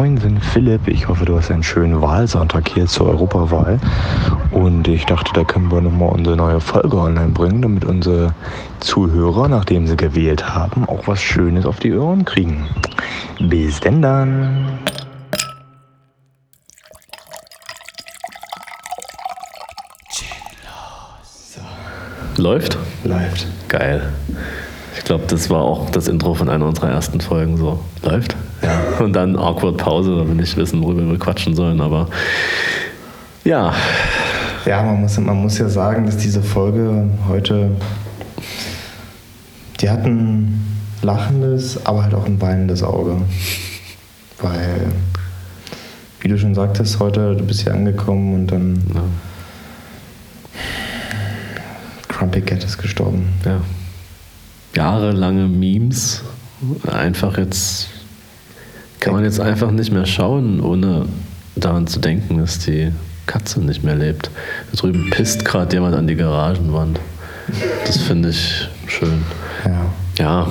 Moin, bin Philipp. Ich hoffe, du hast einen schönen Wahlsonntag hier zur Europawahl. Und ich dachte, da können wir nochmal unsere neue Folge online bringen, damit unsere Zuhörer, nachdem sie gewählt haben, auch was Schönes auf die Ohren kriegen. Bis denn dann. Läuft? Läuft. Geil. Ich glaube, das war auch das Intro von einer unserer ersten Folgen so. Läuft? Ja. Und dann awkward Pause, weil wir nicht wissen, worüber wir quatschen sollen, aber ja. Ja, man muss, man muss ja sagen, dass diese Folge heute, die hat ein lachendes, aber halt auch ein weinendes Auge. Weil, wie du schon sagtest, heute, du bist hier angekommen und dann Ja. Crumpy Cat ist gestorben. ja. Jahrelange Memes einfach jetzt kann man jetzt einfach nicht mehr schauen, ohne daran zu denken, dass die Katze nicht mehr lebt. Da drüben pisst gerade jemand an die Garagenwand. Das finde ich schön. Ja. Ja,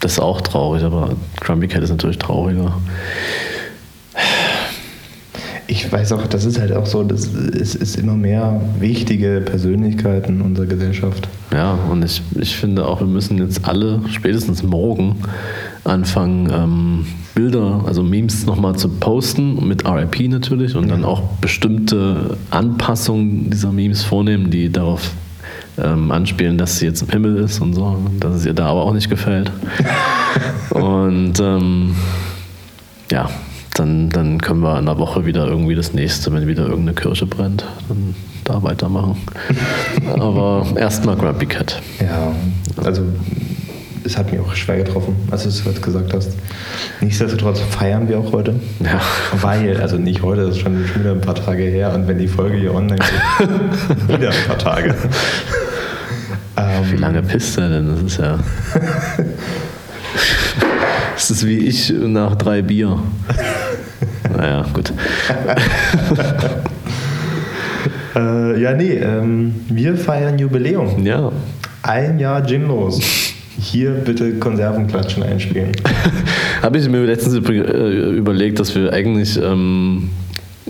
das ist auch traurig, aber Grumpy Cat ist natürlich trauriger. Ich weiß auch, das ist halt auch so, das ist, ist immer mehr wichtige Persönlichkeiten unserer Gesellschaft. Ja, und ich, ich finde auch, wir müssen jetzt alle spätestens morgen anfangen, ähm, Bilder, also Memes nochmal zu posten, mit RIP natürlich, und dann auch bestimmte Anpassungen dieser Memes vornehmen, die darauf ähm, anspielen, dass sie jetzt im Himmel ist und so, dass es ihr da aber auch nicht gefällt. und ähm, ja, dann, dann können wir in der Woche wieder irgendwie das nächste, wenn wieder irgendeine Kirche brennt, dann da weitermachen. Aber erstmal Grumpy Cat. Ja, also es hat mich auch schwer getroffen, als du es heute gesagt hast. Nichtsdestotrotz feiern wir auch heute. Ja. Weil, also nicht heute, das ist schon, wieder ein paar Tage her und wenn die Folge hier online geht, wieder ein paar Tage. Ähm, Wie lange pisst er denn? Das ist ja. Das ist wie ich nach drei Bier. Naja, gut. Äh, ja, nee, ähm, wir feiern Jubiläum. Ja. Ein Jahr Ginlos. Hier bitte Konservenklatschen einspielen. Habe ich mir letztens äh, überlegt, dass wir eigentlich ähm,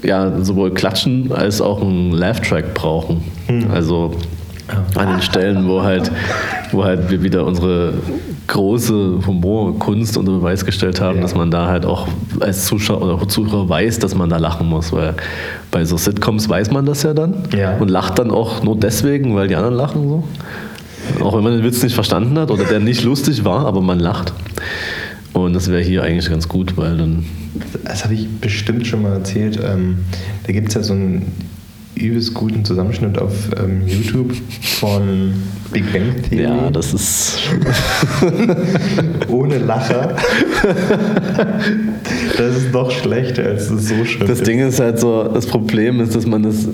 ja, sowohl Klatschen als auch einen Laugh-Track brauchen. Also an den Stellen, wo halt, wo halt wir wieder unsere große Humorkunst unter Beweis gestellt haben, Ja. dass man da halt auch als Zuschauer oder Zuhörer weiß, dass man da lachen muss. Weil bei so Sitcoms weiß man das ja dann Ja. und lacht dann auch nur deswegen, weil die anderen lachen so. Auch wenn man den Witz nicht verstanden hat oder der nicht lustig war, aber man lacht. Und das wäre hier eigentlich ganz gut, weil dann. Das habe ich bestimmt schon mal erzählt. Ähm, da gibt es ja so einen übelst guten Zusammenschnitt auf ähm, YouTube von Big Bang Theory. Ja, das ist. ohne Lacher. das ist noch schlechter, als es so schön Das ist. Ding ist halt so, das Problem ist, dass man das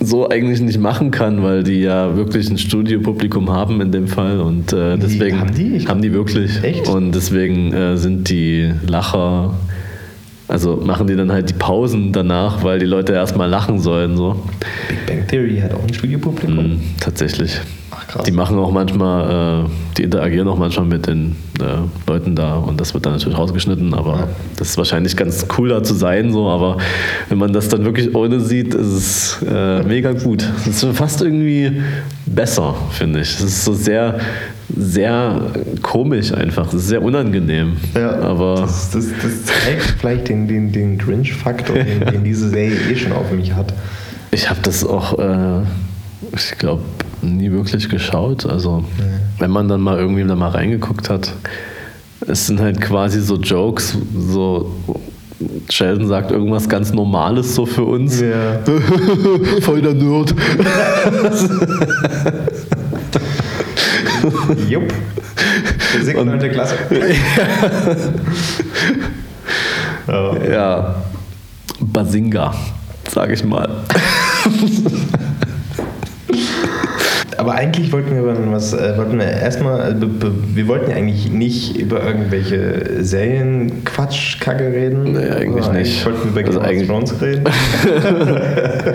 so eigentlich nicht machen kann, weil die ja wirklich ein Studiopublikum haben in dem Fall und äh, deswegen haben die? Haben die wirklich Echt? und deswegen äh, sind die Lacher also machen die dann halt die Pausen danach, weil die Leute erstmal lachen sollen so. Big Bang Theory hat auch ein Studiopublikum. Mhm, tatsächlich. Ach krass. Die machen auch manchmal, äh, die interagieren auch manchmal mit den äh, Leuten da und das wird dann natürlich rausgeschnitten, aber das ist wahrscheinlich ganz cool da zu sein, so, aber wenn man das dann wirklich ohne sieht, ist es äh, mega gut. Es ist fast irgendwie besser, finde ich. Es ist so sehr, sehr komisch einfach. Es ist sehr unangenehm. Ja, aber das, das, das zeigt vielleicht den, den, den Grinch-Faktor, den, den diese Serie eh schon auf mich hat. Ich habe das auch, äh, ich glaube, nie wirklich geschaut. Also, wenn man dann mal irgendwie da mal reingeguckt hat, es sind halt quasi so Jokes, so Sheldon sagt irgendwas ganz Normales so für uns. Ja. Voll der Nerd. Jupp. Physik Und- 9. Klasse. ja. Ja, Basinga, sage ich mal. Aber eigentlich wollten wir was, äh, wollten wir erstmal, also, be- wir wollten ja eigentlich nicht über irgendwelche Serien Quatsch, Kacke reden. Nee, eigentlich nicht. wollten wir über Also Game eigentlich- of Thrones reden.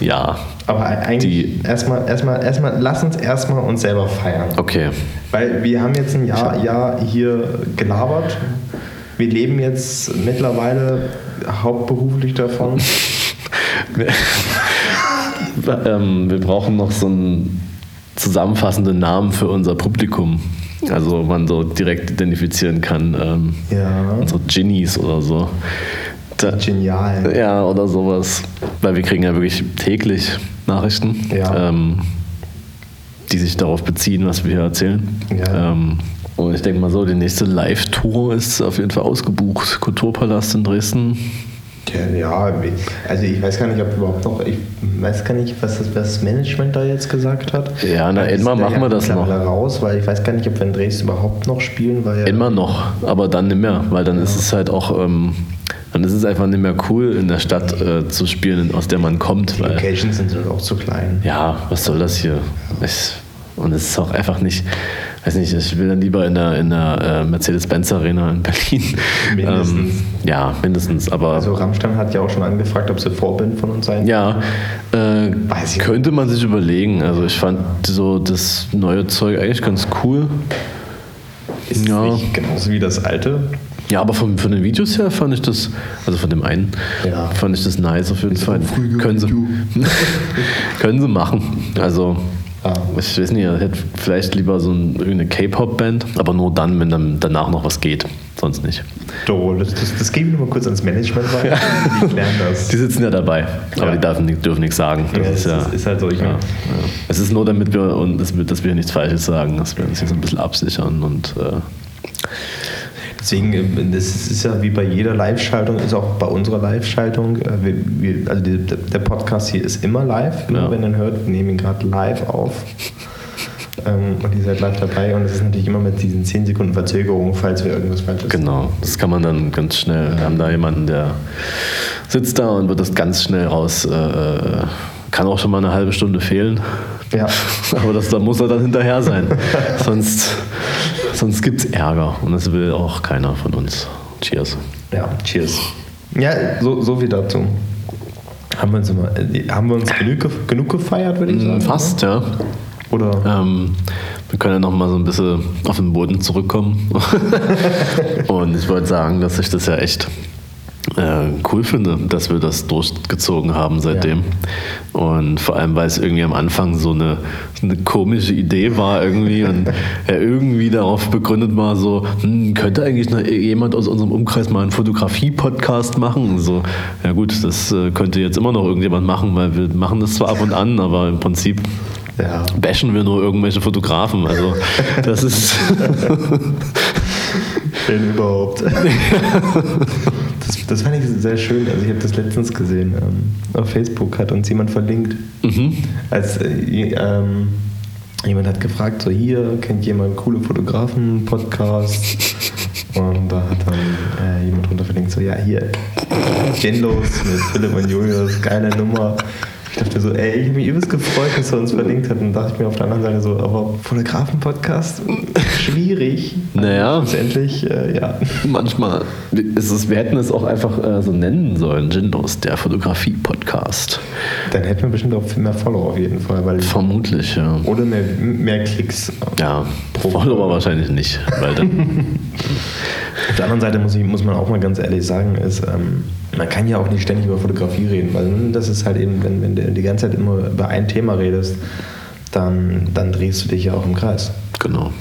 Ja, Aber eigentlich erstmal, erstmal, erstmal, lass uns erstmal uns selber feiern. okay. Weil wir haben jetzt ein Jahr, Jahr hier gelabert wir leben jetzt mittlerweile hauptberuflich davon. ähm, wir brauchen noch so einen zusammenfassenden Namen für unser Publikum. Also man so direkt identifizieren kann. Ähm, Ja. Unsere Ginnies oder so. Da, Genial. ja, oder sowas. Weil wir kriegen ja wirklich täglich Nachrichten, Ja. ähm, die sich darauf beziehen, was wir hier erzählen. Ja. Ähm, und ich denke mal so, die nächste Live-Tour ist auf jeden Fall ausgebucht. Kulturpalast in Dresden. Ja, ja, also ich weiß gar nicht, ob überhaupt noch, ich weiß gar nicht, was das, was das Management da jetzt gesagt hat. Ja, na, da machen wir das noch. raus, weil ich weiß gar nicht, ob wir in Dresden überhaupt noch spielen, weil ja Immer noch, aber dann nicht mehr, weil dann ist es halt auch, ähm, ist es einfach nicht mehr cool, in der Stadt äh, zu spielen, aus der man kommt. die Locations sind halt auch zu klein. ja, was soll das hier? Ich, und es ist auch einfach nicht, weiß nicht, ich will dann lieber in der, in der äh, Mercedes-Benz Arena in Berlin. Mindestens. Ähm, ja, mindestens, aber Also Rammstein hat ja auch schon angefragt, ob sie Vorbild von uns sein. ja, äh, Weiß ich könnte man sich überlegen. Also ich fand so das neue Zeug eigentlich ganz cool. Ist Ja. nicht genauso wie das alte? Ja, aber von, von den Videos her fand ich das, also von dem einen, Ja. fand ich das nice auf jeden Fall. früher Können sie, können sie machen. Also, Ah. ich weiß nicht, er hätte vielleicht lieber so ein, irgendeine K-Pop-Band, aber nur dann, wenn dann danach noch was geht. Sonst nicht. So, das, das, das geben wir mal kurz ans Management weiter. Die klären das. Die sitzen ja dabei, aber Ja. die dürfen, dürfen nichts sagen. Das Ja, ist, ja, ist- halt so, ich ja, meine- ja. Es ist nur damit wir, und dass wir, dass wir nichts Falsches sagen, dass wir uns hier so ein bisschen absichern und äh, Deswegen, das ist ja wie bei jeder Live-Schaltung, ist auch bei unserer Live-Schaltung, äh, also der Podcast hier ist immer live, Ja. wenn ihr ihn hört, wir nehmen ihn gerade live auf. Ähm, und ihr seid live dabei und es ist natürlich immer mit diesen 10 Sekunden Verzögerung, falls wir irgendwas falsches Genau, das kann man dann ganz schnell. Wir haben da jemanden, der sitzt da und wird das ganz schnell raus. Äh, äh, kann auch schon mal eine halbe Stunde fehlen. Ja. Aber das, da muss er dann hinterher sein. sonst sonst gibt es Ärger. Und das will auch keiner von uns. Cheers. Ja, cheers. Ja, so, so viel dazu. Haben wir uns, immer, äh, haben wir uns genug, genug gefeiert, würde ich sagen? Fast, ja. Oder? Ähm, wir können ja noch mal so ein bisschen auf den Boden zurückkommen. und ich wollte sagen, dass ich das ja echt äh, cool finde, dass wir das durchgezogen haben seitdem. Und vor allem, weil es irgendwie am Anfang so eine, eine komische Idee war irgendwie und er irgendwie darauf begründet war, so, hm, könnte eigentlich noch jemand aus unserem Umkreis mal einen Fotografie-Podcast machen? Und so, ja gut, das äh, könnte jetzt immer noch irgendjemand machen, weil wir machen das zwar ab und an, aber im Prinzip Ja. bashen wir nur irgendwelche Fotografen. Also das ist Wenn überhaupt. das, das fand ich sehr schön. Also ich habe das letztens gesehen. Ähm, auf Facebook hat uns jemand verlinkt. Als äh, ähm, jemand hat gefragt, so hier, kennt jemand coole Fotografen, Podcast? Und da hat dann äh, jemand drunter verlinkt, so ja, hier, Genlos mit Philipp und Julius, geile Nummer. Ich dachte so, ey, ich habe mich übelst gefreut, dass er uns verlinkt hat. Und dachte ich mir auf der anderen Seite so, aber Fotografen-Podcast? Schwierig. Naja. Letztendlich, äh, ja. manchmal ist es, wir hätten es auch einfach äh, so nennen sollen, Gindos, der Fotografie-Podcast. Dann hätten wir bestimmt auch viel mehr Follower auf jeden Fall. Weil Vermutlich, ja. oder mehr, mehr Klicks. Ja, Pro- Follower wahrscheinlich nicht, weil dann, Auf der anderen Seite muss, ich, muss man auch mal ganz ehrlich sagen, ist, ähm, man kann ja auch nicht ständig über Fotografie reden, weil das ist halt eben, wenn, wenn du die ganze Zeit immer über ein Thema redest, dann, dann drehst du dich ja auch im Kreis. genau.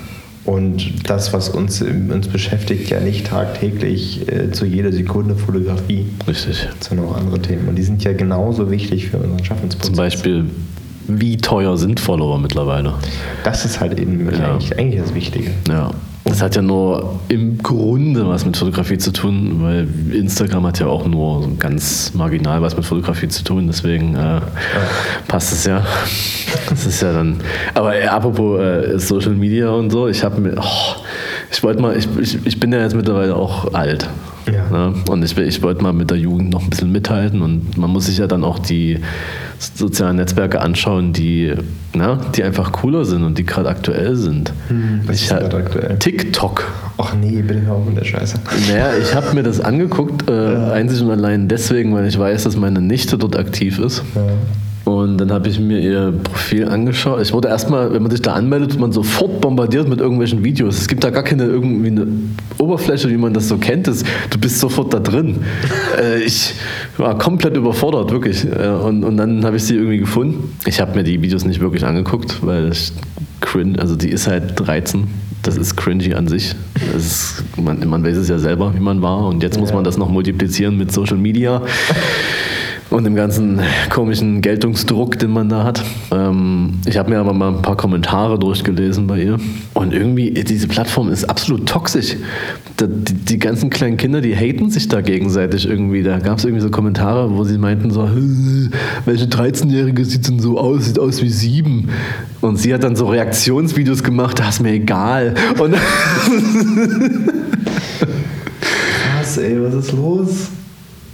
Und das, was uns, uns beschäftigt, ja nicht tagtäglich äh, zu jeder Sekunde Fotografie, Richtig. sondern auch andere Themen. Und die sind ja genauso wichtig für unseren Schaffensprozess. Zum Beispiel, wie teuer sind Follower mittlerweile? Das ist halt eben Ja. eigentlich, eigentlich das Wichtige. Ja. Das hat ja nur im Grunde was mit Fotografie zu tun, weil Instagram hat ja auch nur ganz marginal was mit Fotografie zu tun, deswegen äh, passt es ja. Das ist ja dann. Aber äh, apropos äh, Social Media und so, ich habe mir. Oh, ich wollte mal, ich, ich, ich bin ja jetzt mittlerweile auch alt. Ja. Ne? Und ich, ich wollte mal mit der Jugend noch ein bisschen mithalten und man muss sich ja dann auch die sozialen Netzwerke anschauen, die, na, die einfach cooler sind und die gerade aktuell sind. Hm, was ich ist gerade aktuell? TikTok. Ach nee, bitte hör auf mit der Scheiße. Naja, ich habe mir das angeguckt, äh, einzig und allein deswegen, weil ich weiß, dass meine Nichte dort aktiv ist. Ja. Und dann habe ich mir ihr Profil angeschaut. Ich wurde erstmal, wenn man sich da anmeldet, wird man sofort bombardiert mit irgendwelchen Videos. Es gibt da gar keine irgendwie eine Oberfläche, wie man das so kennt. Das, du bist sofort da drin. äh, ich war komplett überfordert, wirklich. Äh, und, und dann habe ich sie irgendwie gefunden. Ich habe mir die Videos nicht wirklich angeguckt, weil ich cringe, also die ist halt 13 das ist cringy an sich. Ist, man, man, weiß es ja selber, wie man war. Und jetzt ja. muss man das noch multiplizieren mit Social Media und dem ganzen komischen Geltungsdruck, den man da hat. Ähm, ich habe mir aber mal ein paar Kommentare durchgelesen bei ihr. Und irgendwie, diese Plattform ist absolut toxisch. Die, die ganzen kleinen Kinder, die haten sich da gegenseitig irgendwie. Da gab es irgendwie so Kommentare, wo sie meinten so, welche 13-Jährige sieht denn so aus? Sieht aus wie sieben. Und sie hat dann so Reaktionsvideos gemacht, das ist mir egal. Und Was, ey, was ist los?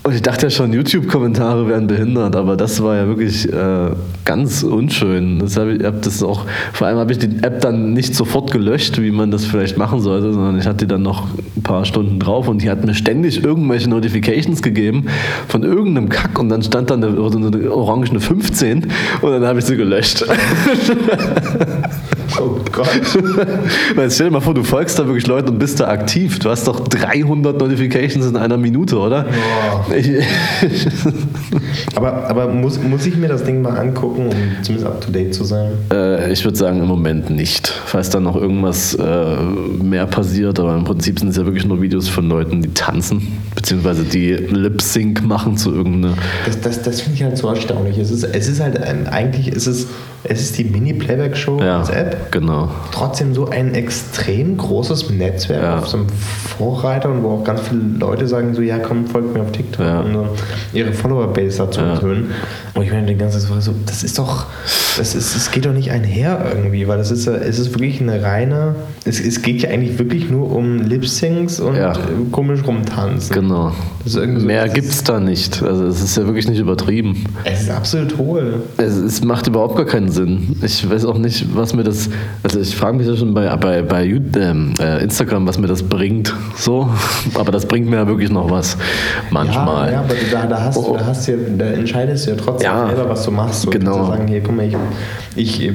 Und ich dachte ja schon, YouTube-Kommentare wären behindert, aber das war ja wirklich äh, ganz unschön. Das hab ich, hab das auch, vor allem habe ich die App dann nicht sofort gelöscht, wie man das vielleicht machen sollte, sondern ich hatte die dann noch ein paar Stunden drauf und die hat mir ständig irgendwelche Notifications gegeben von irgendeinem Kack und dann stand dann eine, eine orangene 15 und dann habe ich sie gelöscht. Oh Gott. Stell dir mal vor, du folgst da wirklich Leuten und bist da aktiv. Du hast doch 300 Notifications in einer Minute, oder? Oh. Ich, aber aber muss, muss ich mir das Ding mal angucken, um zumindest up to date zu sein? Äh, ich würde sagen, im Moment nicht. Falls da noch irgendwas äh, mehr passiert, aber im Prinzip sind es ja wirklich nur Videos von Leuten, die tanzen, beziehungsweise die Lip-Sync machen zu irgendeiner. Das, das, das finde ich halt so erstaunlich. Es ist, es ist halt eigentlich, es ist, es ist die Mini-Playback-Show Ja. als App. Genau. Trotzdem so ein extrem großes Netzwerk Ja. auf so einem Vorreiter und wo auch ganz viele Leute sagen so, ja komm, folgt mir auf TikTok Ja. und so ihre Follower-Base dazu Ja. erhöhen. Und ich meine, die ganze Zeit so, das ist doch, das ist, es geht doch nicht einher irgendwie, weil das ist, es ist wirklich eine reine, es, es geht ja eigentlich wirklich nur um Lip-Syncs und Ja. äh, komisch rumtanzen. Genau. Das so- Mehr das gibt es da nicht. Also es ist ja wirklich nicht übertrieben. Es ist absolut hohl. Es, es macht überhaupt gar keinen Sinn. Ich weiß auch nicht, was mir das. Also ich frage mich ja schon bei, bei, bei ähm, äh, Instagram, was mir das bringt. So. Aber das bringt mir ja wirklich noch was. Manchmal. Ja, ja aber da, da, hast, Oh. du, da, hast ja, da entscheidest du ja trotzdem Ja. selber, was du machst. Genau. Du ja sagen, hier, guck mal, ich, ich äh,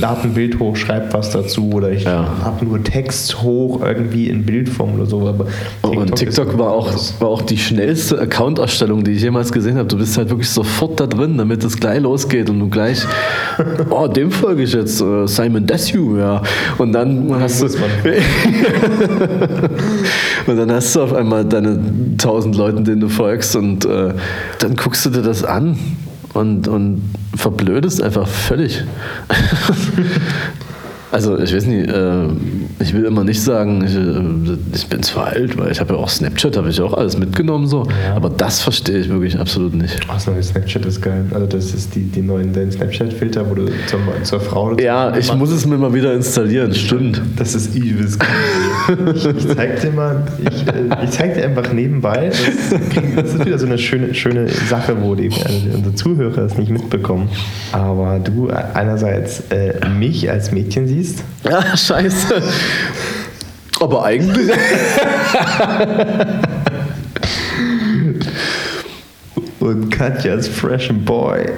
lade ein Bild hoch, schreib was dazu oder ich Ja. lade nur Text hoch, irgendwie in Bildform oder so. Aber und TikTok ist- war auch, war auch die schnellste Account-Erstellung, die ich jemals gesehen habe. Du bist halt wirklich sofort da drin, damit es gleich losgeht und du gleich, oh, dem folge ich jetzt, äh, Simon Desue, ja. Und dann hast du, und dann hast du auf einmal deine tausend Leuten, denen du folgst und äh, dann guckst du dir das an und, und verblödest einfach völlig. Also ich weiß nicht, äh, ich will immer nicht sagen, ich, äh, ich bin zwar alt, weil ich habe ja auch Snapchat, habe ich auch alles mitgenommen so, Ja. aber das verstehe ich wirklich absolut nicht. Das neue Snapchat ist geil. Also das ist die, die neuen dein Snapchat-Filter, wo du zur, zur Frau oder Ja, ich muss es mir mal wieder installieren, stimmt. Das ist übelst cool. Ich, ich zeig dir mal, ich, äh, ich zeig dir einfach nebenbei. Das, das ist wieder so eine schöne, schöne Sache, wo die, also unsere Zuhörer es nicht mitbekommen. Aber du einerseits äh, mich als Mädchen siehst. Ja, scheiße. Aber eigentlich. Und Katja als Fresh Boy.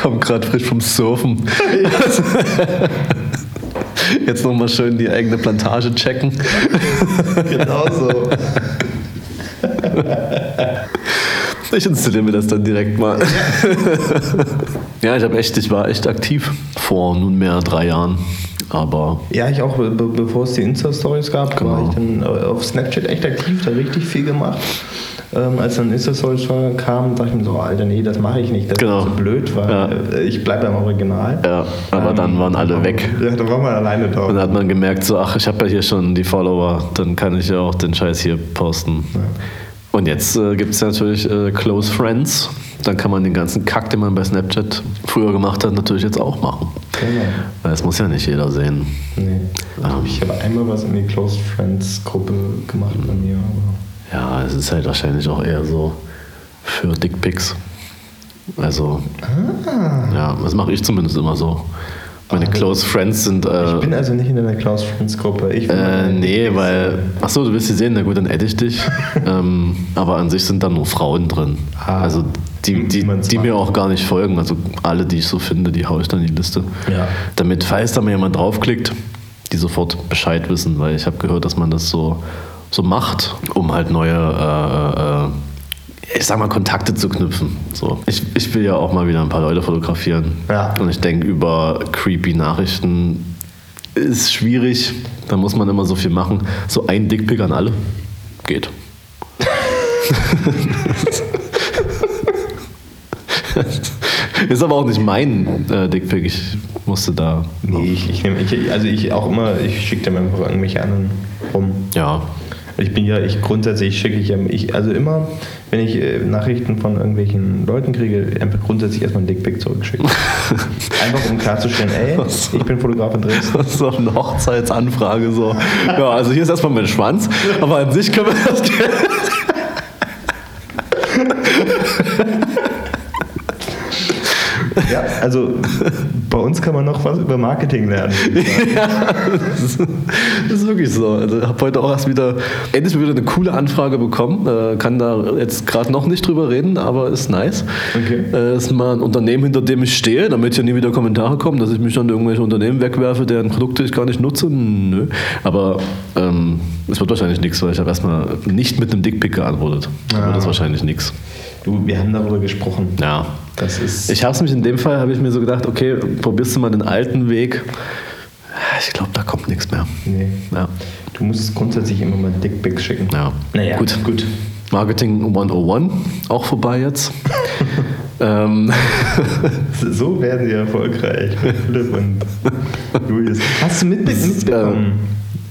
Kommt gerade frisch vom Surfen. Jetzt nochmal schön die eigene Plantage checken. Genau so. Ich installiere mir das dann direkt mal. ja, ich habe echt, ich war echt aktiv vor nunmehr drei Jahren. Aber Ja, ich auch, be be bevor es die Insta-Stories gab, war Genau. ich dann äh, auf Snapchat echt aktiv, da richtig viel gemacht. Ähm, als dann Insta-Stories kam, dachte ich mir so, Alter, nee, das mache ich nicht. Das Genau. ist so blöd, weil Ja. äh, ich bleibe beim Original. ja, aber dann waren alle weg. Ja, dann war man alleine da. Und dann hat man gemerkt, so, ach, ich habe ja hier schon die Follower, dann kann ich ja auch den Scheiß hier posten. Und jetzt äh, gibt es natürlich äh, Close Friends. Dann kann man den ganzen Kack, den man bei Snapchat früher gemacht hat, natürlich jetzt auch machen. Genau. Weil es muss ja nicht jeder sehen. Nee. Ähm. Ich habe einmal was in die Close Friends Gruppe gemacht bei mir, aber Ja, es ist halt wahrscheinlich auch eher so für Dickpics. Also, Ah. ja, das mache ich zumindest immer so. Meine Ah, Close Friends sind. Äh, Ich bin also nicht in einer Close Friends Gruppe. Ich äh, nee, weil. Achso, du willst sie sehen, na gut, dann adde ich dich. ähm, aber an sich sind da nur Frauen drin. Ah, also die, die, die mir auch gar nicht folgen. Also alle, die ich so finde, die haue ich dann in die Liste. Ja. Damit, falls da mal jemand draufklickt, die sofort Bescheid wissen, weil ich habe gehört, dass man das so, so macht, um halt neue, äh, äh, ich sag mal, Kontakte zu knüpfen. So. Ich, ich will ja auch mal wieder ein paar Leute fotografieren. Ja. Und ich denke, über creepy Nachrichten ist schwierig. Da muss man immer so viel machen. So ein Dickpick an alle geht. ist aber auch nicht mein äh, Dickpick. Ich musste da. Nee, ich, ich, nehm, ich, also ich auch immer, ich schicke dem einfach irgendwelche anderen rum. Ja. Ich bin ja, ich grundsätzlich schicke ich ja, ich, also immer, wenn ich äh, Nachrichten von irgendwelchen Leuten kriege, einfach grundsätzlich erstmal ein Dickpick zurückschicken. einfach um klarzustellen, ey, ich bin Fotograf in Dresden. Das ist so eine Hochzeitsanfrage so. Ja, also hier ist erstmal mein Schwanz, aber an sich können wir das gerne. Ja, also bei uns kann man noch was über Marketing lernen. Ja, das ist, wirklich so. Also ich habe heute auch erst wieder endlich wieder eine coole Anfrage bekommen. Äh, kann da jetzt gerade noch nicht drüber reden, aber ist nice. Okay. Äh, ist mal ein Unternehmen, hinter dem ich stehe, damit ja nie wieder Kommentare kommen, dass ich mich an irgendwelche Unternehmen wegwerfe, deren Produkte ich gar nicht nutze. Nö. Aber ähm, es wird wahrscheinlich nichts, weil ich habe erstmal nicht mit einem Dickpick geantwortet. Dann wird das wahrscheinlich nichts. Du, wir haben darüber gesprochen. Ja. Ich habe es mich in dem Fall, habe ich mir so gedacht, okay, probierst du mal den alten Weg. Ich glaube, da kommt nichts mehr. nee. Ja. Du musst grundsätzlich immer mal Dickpics schicken. ja. Naja, gut. gut. Marketing 101, auch vorbei jetzt. ähm, So werden sie erfolgreich. Philipp und Julius. Hast du mitbe mitbekommen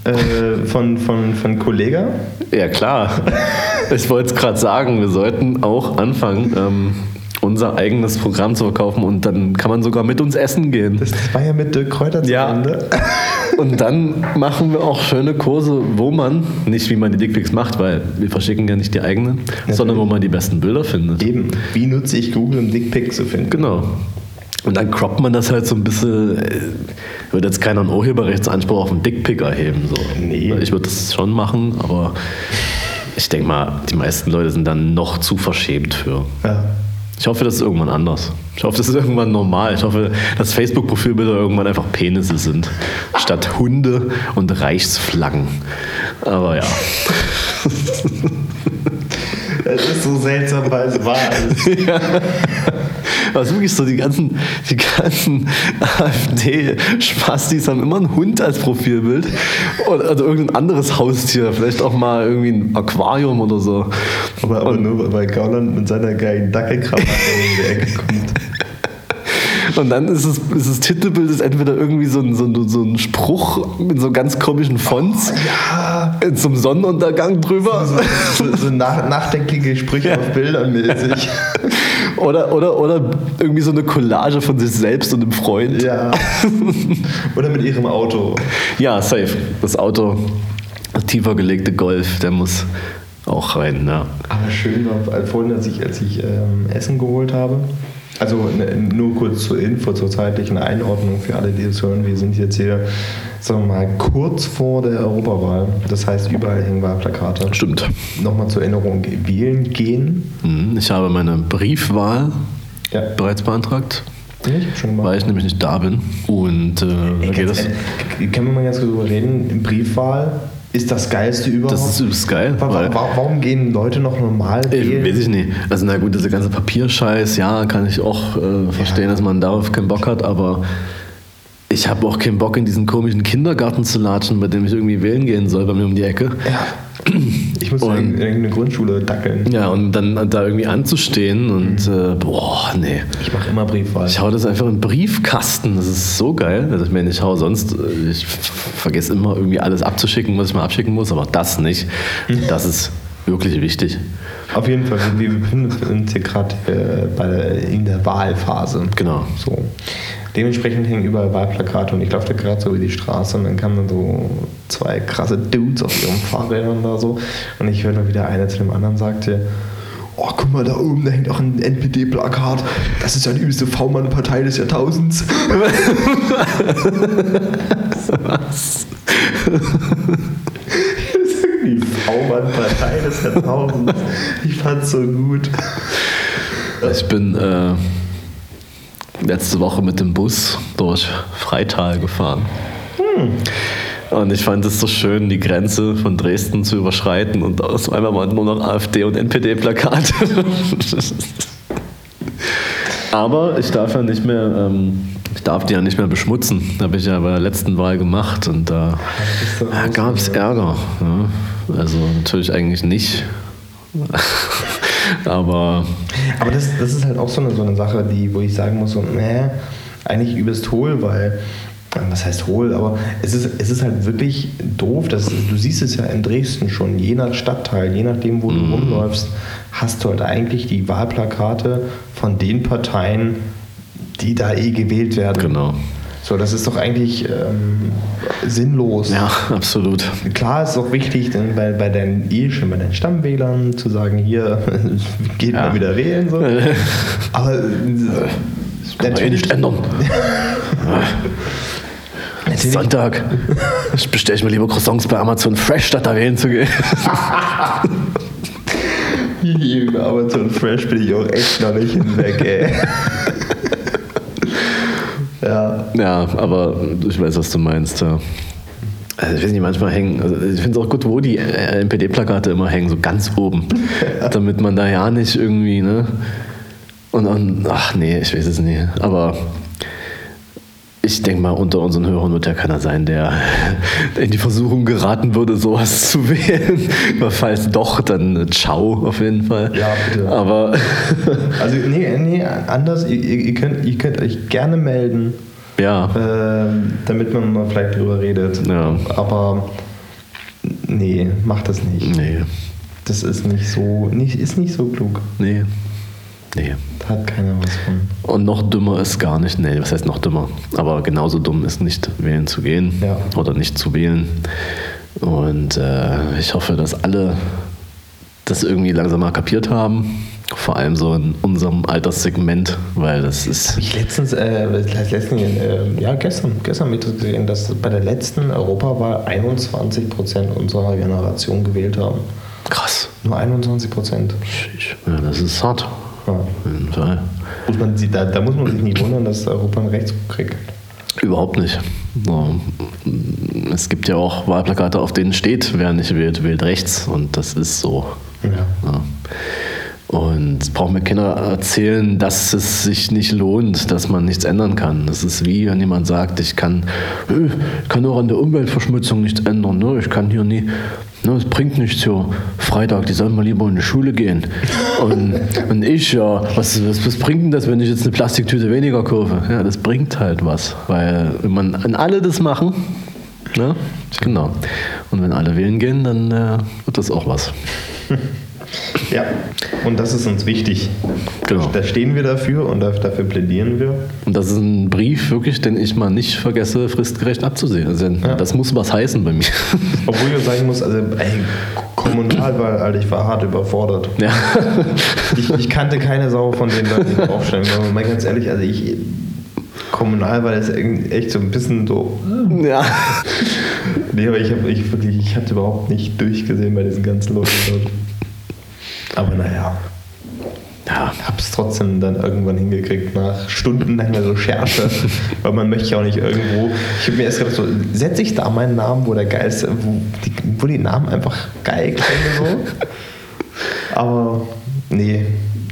äh, von, von, von Kollega? ja, klar. Ich wollte es gerade sagen, wir sollten auch anfangen, ähm, unser eigenes Programm zu verkaufen und dann kann man sogar mit uns essen gehen. Das war ja mit Dirk Kräuter zu Ja. Ende. Und dann machen wir auch schöne Kurse, wo man, nicht wie man die Dickpics macht, weil wir verschicken ja nicht die eigenen, sondern wo man die besten Bilder findet. Eben. Wie nutze ich Google, um Dickpics zu finden? Genau. Und dann croppt man das halt so ein bisschen, äh, wird jetzt keiner einen Urheberrechtsanspruch auf einen Dickpick erheben. So. Nee. Ich würde das schon machen, aber ich denke mal, die meisten Leute sind dann noch zu verschämt für. Ja. Ich hoffe, das ist irgendwann anders. Ich hoffe, das ist irgendwann normal. Ich hoffe, dass Facebook-Profilbilder irgendwann einfach Penisse sind, statt Hunde und Reichsflaggen. Aber ja. Es ist so seltsam, weil es wahr ist. Aber ist wirklich so, die ganzen, die ganzen AfD-Spastis haben immer einen Hund als Profilbild. Oder, also irgendein anderes Haustier, vielleicht auch mal irgendwie ein Aquarium oder so. Aber, aber nur, weil Gauland mit seiner geilen Dackelkrawatte um die Ecke kommt. Und dann ist es, ist das Titelbild ist entweder irgendwie so ein, so, ein, so ein Spruch mit so ganz komischen Fonts Ja. zum Sonnenuntergang drüber. So, so nach, nachdenkliche Sprüche auf Bildern mäßig. Oder, oder, oder irgendwie so eine Collage von sich selbst und einem Freund. Ja. Oder mit ihrem Auto. Ja, safe. Das Auto, das tiefer gelegte Golf, der muss auch rein. Ja. Aber schön war vorhin, als ich, als ich ähm, Essen geholt habe. Also ne, nur kurz zur Info, zur zeitlichen Einordnung für alle, die es hören. Wir sind jetzt hier, sagen wir mal, kurz vor der Europawahl. Das heißt, überall hängen Wahlplakate. Stimmt. Nochmal zur Erinnerung, wählen gehen. Mhm, Ich habe meine Briefwahl Ja. bereits beantragt, Ich hab schon gemacht. weil ich nämlich nicht da bin. Und äh, Ey, geht ganz es. ehrlich, Können wir mal ganz kurz drüber reden? Briefwahl ist das geilste überhaupt. Das ist übelst geil. Wa- Weil, wa- Warum gehen Leute noch normal wählen? weiß ich nicht. Also na gut, dieser ganze Papierscheiß, ja, kann ich auch äh, verstehen, Ja. dass man darauf keinen Bock hat, aber ich habe auch keinen Bock, in diesen komischen Kindergarten zu latschen, bei dem ich irgendwie wählen gehen soll, bei mir um die Ecke. Ja. Ich muss Und- in irgendeine Grundschule dackeln. Ja, und dann da irgendwie anzustehen und äh, boah, nee. Ich mache immer Briefwahl. Ich hau das einfach in den Briefkasten. Das ist so geil. Also ich meine, ich hau sonst, äh, ich vergesse immer irgendwie alles abzuschicken, was ich mal abschicken muss, aber das nicht. Das ist wirklich wichtig. Auf jeden Fall, wir befinden uns hier gerade äh, bei in der Wahlphase. Genau. So. Dementsprechend hängen überall Wahlplakate und ich laufe da gerade so über die Straße und dann kamen dann so zwei krasse Dudes auf ihren Fahrrädern da so und ich höre dann wieder einer zu dem anderen sagte, oh, guck mal, da oben, da hängt auch ein NPD-Plakat. Das ist ja die übelste V-Mann-Partei des Jahrtausends. Was? die V-Mann-Partei des Jahrtausends. Ich fand's so gut. Ich bin äh, letzte Woche mit dem Bus durch Freital gefahren. Und ich fand es so schön, die Grenze von Dresden zu überschreiten und aus einmal mal nur noch AfD und NPD-Plakate. Aber ich darf ja nicht mehr, ähm, ich darf die ja nicht mehr beschmutzen. Habe ich ja bei der letzten Wahl gemacht und da ja, gab es Ärger. Ja. Also natürlich eigentlich nicht. Aber Aber das, das ist halt auch so eine, so eine Sache, die, wo ich sagen muss, so, nee, eigentlich übelst hohl, weil, was heißt hohl, aber es ist, es ist halt wirklich doof. Das, du siehst es ja in Dresden schon, je nach Stadtteil, je nachdem, wo du rumläufst, hast du halt eigentlich die Wahlplakate von den Parteien, die da eh gewählt werden. genau. So, das ist doch eigentlich ähm, sinnlos. Ja, absolut. Klar ist auch wichtig, dann bei, bei deinen eh schon bei deinen Stammwählern zu sagen, hier geht Ja. mal wieder wählen. So. Aber äh, Kann man eh nicht ändern. Sonntag. Ich bestelle mir lieber Croissants bei Amazon Fresh, statt da wählen zu gehen. Über Amazon Fresh bin ich auch echt noch nicht hinweg, ey. Ja. Aber ich weiß, was du meinst. Ja. Also ich weiß nicht, manchmal hängen, also ich finde es auch gut, wo die äh, NPD-Plakate immer hängen, so ganz oben. Damit man da ja nicht irgendwie, ne? Und dann, ach nee, ich weiß es nicht. Aber ich denke mal, unter unseren Hörern wird ja keiner sein, der in die Versuchung geraten würde, sowas zu wählen. Aber falls doch, dann äh, ciao auf jeden Fall. Ja, bitte. Aber Also, nee, nee, anders. Ihr, ihr, könnt, ihr könnt euch gerne melden, ja, ähm, damit man mal vielleicht drüber redet. Ja. Aber nee, macht das nicht. nee, Das ist nicht so, nicht, ist nicht so klug. nee, nee. Da hat keiner was von. Und noch dümmer ist gar nicht, nee, was heißt noch dümmer? Aber genauso dumm ist nicht wählen zu gehen Ja. oder nicht zu wählen. Und äh, ich hoffe, dass alle das irgendwie langsam mal kapiert haben. Vor allem so in unserem Alterssegment, weil das ist. Ich letztens, äh, letztens äh, ja, gestern, gestern Mittag gesehen, dass bei der letzten Europawahl 21 Prozent unserer Generation gewählt haben. Krass. Nur 21 Prozent. Ja, das ist hart. Ja. Auf jeden Fall. Muss man, da, da muss man sich nicht wundern, dass Europa einen Rechtsruck kriegt. Überhaupt nicht. Es gibt ja auch Wahlplakate, auf denen steht, wer nicht wählt, wählt rechts. Und das ist so. Ja. Ja. Und braucht mir keiner erzählen, dass es sich nicht lohnt, dass man nichts ändern kann. Das ist wie, wenn jemand sagt, ich kann, äh, ich kann auch an der Umweltverschmutzung nichts ändern. Ne? Ich kann hier nie, ne, es bringt nichts hier. Freitag, die sollen mal lieber in die Schule gehen. Und, und ich, ja, was, was, was bringt denn das, wenn ich jetzt eine Plastiktüte weniger kaufe? Ja, das bringt halt was. Weil wenn man an alle das machen, ne? genau. Und wenn alle wählen gehen, dann äh, wird das auch was. Ja, und das ist uns wichtig. Genau. Da stehen wir dafür und da- dafür plädieren wir. Und das ist ein Brief, wirklich, den ich mal nicht vergesse, fristgerecht abzusehen. Also, Ja. Das muss was heißen bei mir. Obwohl ich sagen muss, also ey, Kommunalwahl, Alter, ich war hart überfordert. ja. Ich, ich kannte keine Sau von den Leuten, die aufstellen. Aber mal ganz ehrlich, also ich Kommunalwahl ist echt so ein bisschen so. ja. Nee, aber ich habe ich wirklich, ich hatte überhaupt nicht durchgesehen bei diesen ganzen Leuten. Aber naja, Ja. hab's trotzdem dann irgendwann hingekriegt nach stundenlanger Recherche, weil man möchte ja auch nicht irgendwo. Ich habe mir erst gedacht, so, setze ich da meinen Namen, wo der geilste, wo die, wo die Namen einfach geil klingen so. Aber nee,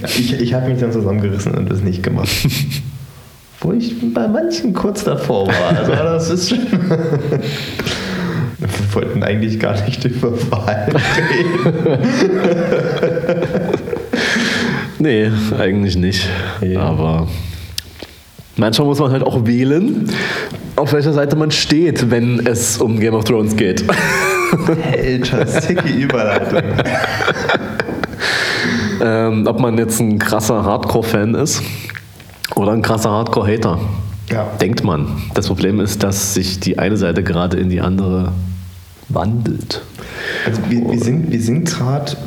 ich, ich habe mich dann zusammengerissen und das nicht gemacht. Wo ich bei manchen kurz davor war. Also das ist schon. Wir wollten eigentlich gar nicht über Wahlen reden. Nee, eigentlich nicht. Ja. Aber manchmal muss man halt auch wählen, auf welcher Seite man steht, wenn es um Game of Thrones geht. Alter, sicke Überleitung. ähm, ob man jetzt ein krasser Hardcore-Fan ist oder ein krasser Hardcore-Hater. Ja. Denkt man. Das Problem ist, dass sich die eine Seite gerade in die andere wandelt. Also wir, wir sind, wir sind gerade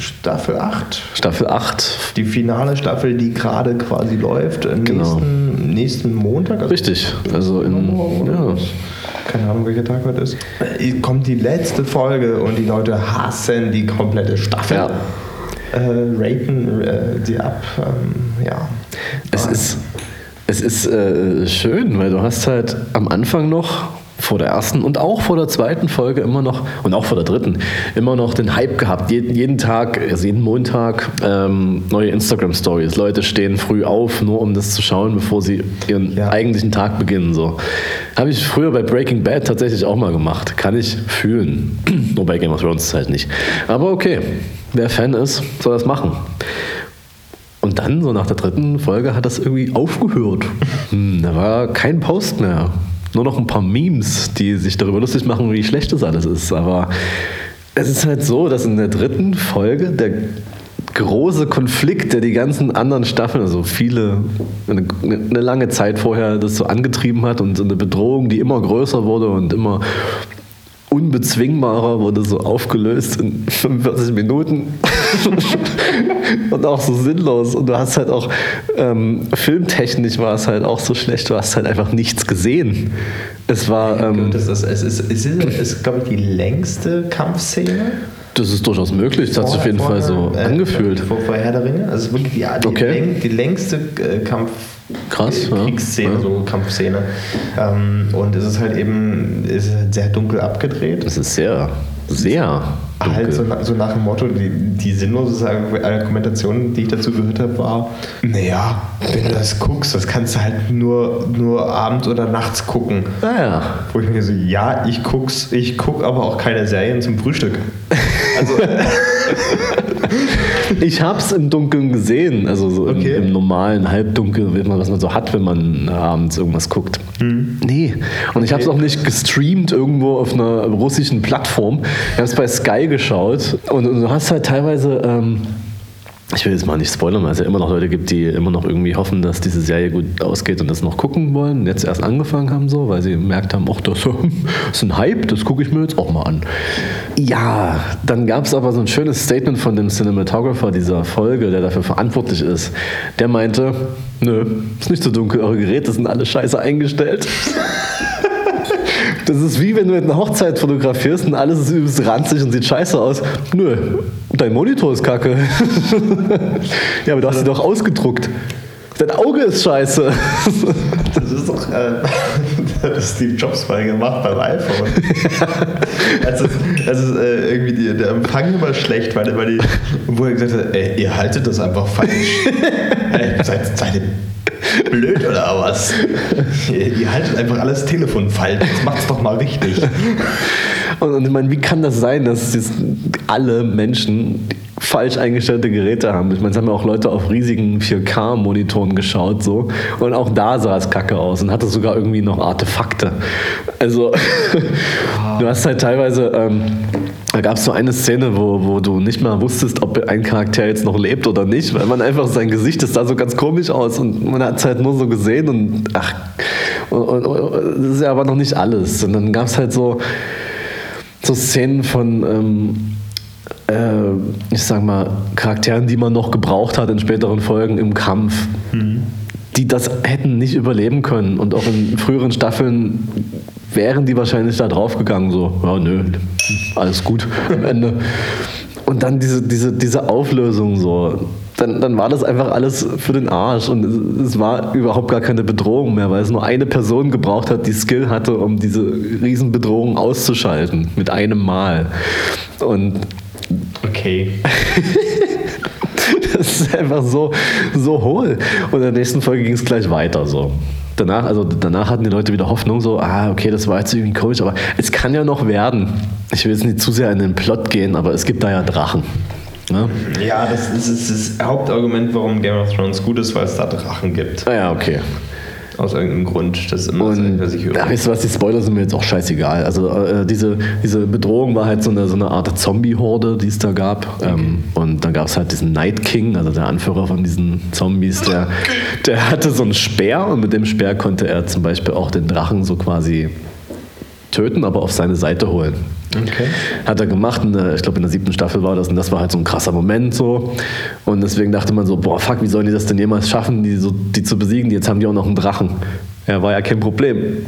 Staffel 8. Staffel 8. Die finale Staffel, die gerade quasi läuft. äh, Genau. Nächsten, nächsten Montag. also Richtig. Also in, ja. Keine Ahnung, welcher Tag heute ist. Äh, Kommt die letzte Folge und die Leute hassen die komplette Staffel. Ja. Äh, raten äh, sie ab. Ähm, ja. Es ist, es ist äh, schön, weil du hast halt am Anfang noch vor der ersten und auch vor der zweiten Folge immer noch und auch vor der dritten immer noch den Hype gehabt. Jeden, jeden Tag, also jeden Montag ähm, neue Instagram Stories. Leute stehen früh auf, nur um das zu schauen, bevor sie ihren Ja. eigentlichen Tag beginnen. So habe ich früher bei Breaking Bad tatsächlich auch mal gemacht. Kann ich fühlen. nur bei Game of Thrones halt nicht. Aber okay, wer Fan ist, soll das machen. Und dann, so nach der dritten Folge, hat das irgendwie aufgehört. Hm, da war kein Post mehr. Nur noch ein paar Memes, die sich darüber lustig machen, wie schlecht das alles ist. Aber es ist halt so, dass in der dritten Folge der große Konflikt, der die ganzen anderen Staffeln, also viele, eine, eine lange Zeit vorher das so angetrieben hat und so eine Bedrohung, die immer größer wurde und immer unbezwingbarer wurde so aufgelöst in 45 Minuten und auch so sinnlos und du hast halt auch ähm, filmtechnisch war es halt auch so schlecht du hast halt einfach nichts gesehen es war ähm, das ist, es ist, es ist, ist glaube ich, die längste Kampfszene. das ist durchaus möglich das hat sich auf jeden Fall so Vorher, äh, angefühlt Vor, vor Herr der Ringe. Also wirklich die, die, Okay. läng, die längste äh, Kampf. Krass, äh. Kriegsszene, Ja. so Kampfszene. Ähm, und es ist halt eben es ist halt sehr dunkel abgedreht. es ist sehr sehr Halt so, dunkel. na- so nach dem Motto, die, die sinnlose Argumentation, die ich dazu gehört habe, war, naja, wenn du das guckst, das kannst du halt nur, nur abends oder nachts gucken. naja Wo ich mir so, ja, ich guck's, ich guck aber auch keine Serien zum Frühstück. Also, Ich habe es im Dunkeln gesehen, also so Okay. im, im normalen Halbdunkel, was man so hat, wenn man abends irgendwas guckt. Nee. Und ich habe es auch nicht gestreamt irgendwo auf einer russischen Plattform. Ich habe es bei Sky geschaut und, und du hast halt teilweise. Ähm, ich will jetzt mal nicht spoilern, weil es ja immer noch Leute gibt, die immer noch irgendwie hoffen, dass diese Serie gut ausgeht und das noch gucken wollen jetzt erst angefangen haben, so, weil sie gemerkt haben, ach, das ist ein Hype, das gucke ich mir jetzt auch mal an. Ja, dann gab es aber so ein schönes Statement von dem Cinematographer dieser Folge, der dafür verantwortlich ist. Der meinte, nö, ist nicht so dunkel, eure Geräte sind alle scheiße eingestellt. Das ist wie wenn du eine Hochzeit fotografierst und alles ist übelst ranzig und sieht scheiße aus. Nö, dein Monitor ist kacke. ja, aber du hast sie doch ausgedruckt. Dein Auge ist scheiße. das ist doch äh, das Steve Jobs mal gemacht beim iPhone. als es, als es äh, irgendwie die, der Empfang immer schlecht war, weil die, wo er gesagt hat, ey, ihr haltet das einfach falsch. ey, seid, seid ihr blöd oder was? Ihr, haltet einfach alles Telefon falsch. Jetzt macht's doch mal richtig. Und, und ich meine, wie kann das sein, dass jetzt alle Menschen falsch eingestellte Geräte haben? Ich meine, es haben ja auch Leute auf riesigen 4K-Monitoren geschaut so und auch da sah es kacke aus und hatte sogar irgendwie noch Artefakte. Also du hast halt teilweise, ähm, da gab es so eine Szene, wo, wo du nicht mal wusstest, ob ein Charakter jetzt noch lebt oder nicht, weil man einfach sein Gesicht, das sah so ganz komisch aus und man hat es halt nur so gesehen und ach, und, und, und, das ist ja aber noch nicht alles. Und dann gab es halt so, so Szenen von, ähm, äh, ich sag mal, Charakteren, die man noch gebraucht hat in späteren Folgen im Kampf, die das hätten nicht überleben können. Und auch in früheren Staffeln wären die wahrscheinlich da draufgegangen, so, ja, nö, alles gut am Ende. Und dann diese, diese, diese Auflösung so. Dann, dann war das einfach alles für den Arsch und es, es war überhaupt gar keine Bedrohung mehr, weil es nur eine Person gebraucht hat, die Skill hatte, um diese Riesenbedrohung auszuschalten mit einem Mal. Und Okay. das ist einfach so, so hohl. Und in der nächsten Folge ging es gleich weiter so. Danach, also danach hatten die Leute wieder Hoffnung, so, ah, okay, das war jetzt irgendwie komisch, aber es kann ja noch werden. Ich will jetzt nicht zu sehr in den Plot gehen, aber es gibt da ja Drachen. Ne? Ja, das ist, das ist das Hauptargument, warum Game of Thrones gut ist, weil es da Drachen gibt. Ah ja, okay. Aus irgendeinem Grund. Das ist immer das, Und was ich höre. ja, weißt du was, die Spoiler sind mir jetzt auch scheißegal. Also äh, diese, diese Bedrohung war halt so eine, so eine Art Zombie-Horde, die es da gab. Ähm, und dann gab es halt diesen Night King, also der Anführer von diesen Zombies, der, der hatte so einen Speer und mit dem Speer konnte er zum Beispiel auch den Drachen so quasi töten, aber auf seine Seite holen. Okay. Hat er gemacht, der, ich glaube in der siebten Staffel war das und das war halt so ein krasser Moment so. Und deswegen dachte man so, boah, fuck, wie sollen die das denn jemals schaffen, die, so, die zu besiegen? Jetzt haben die auch noch einen Drachen. Ja, war ja kein Problem.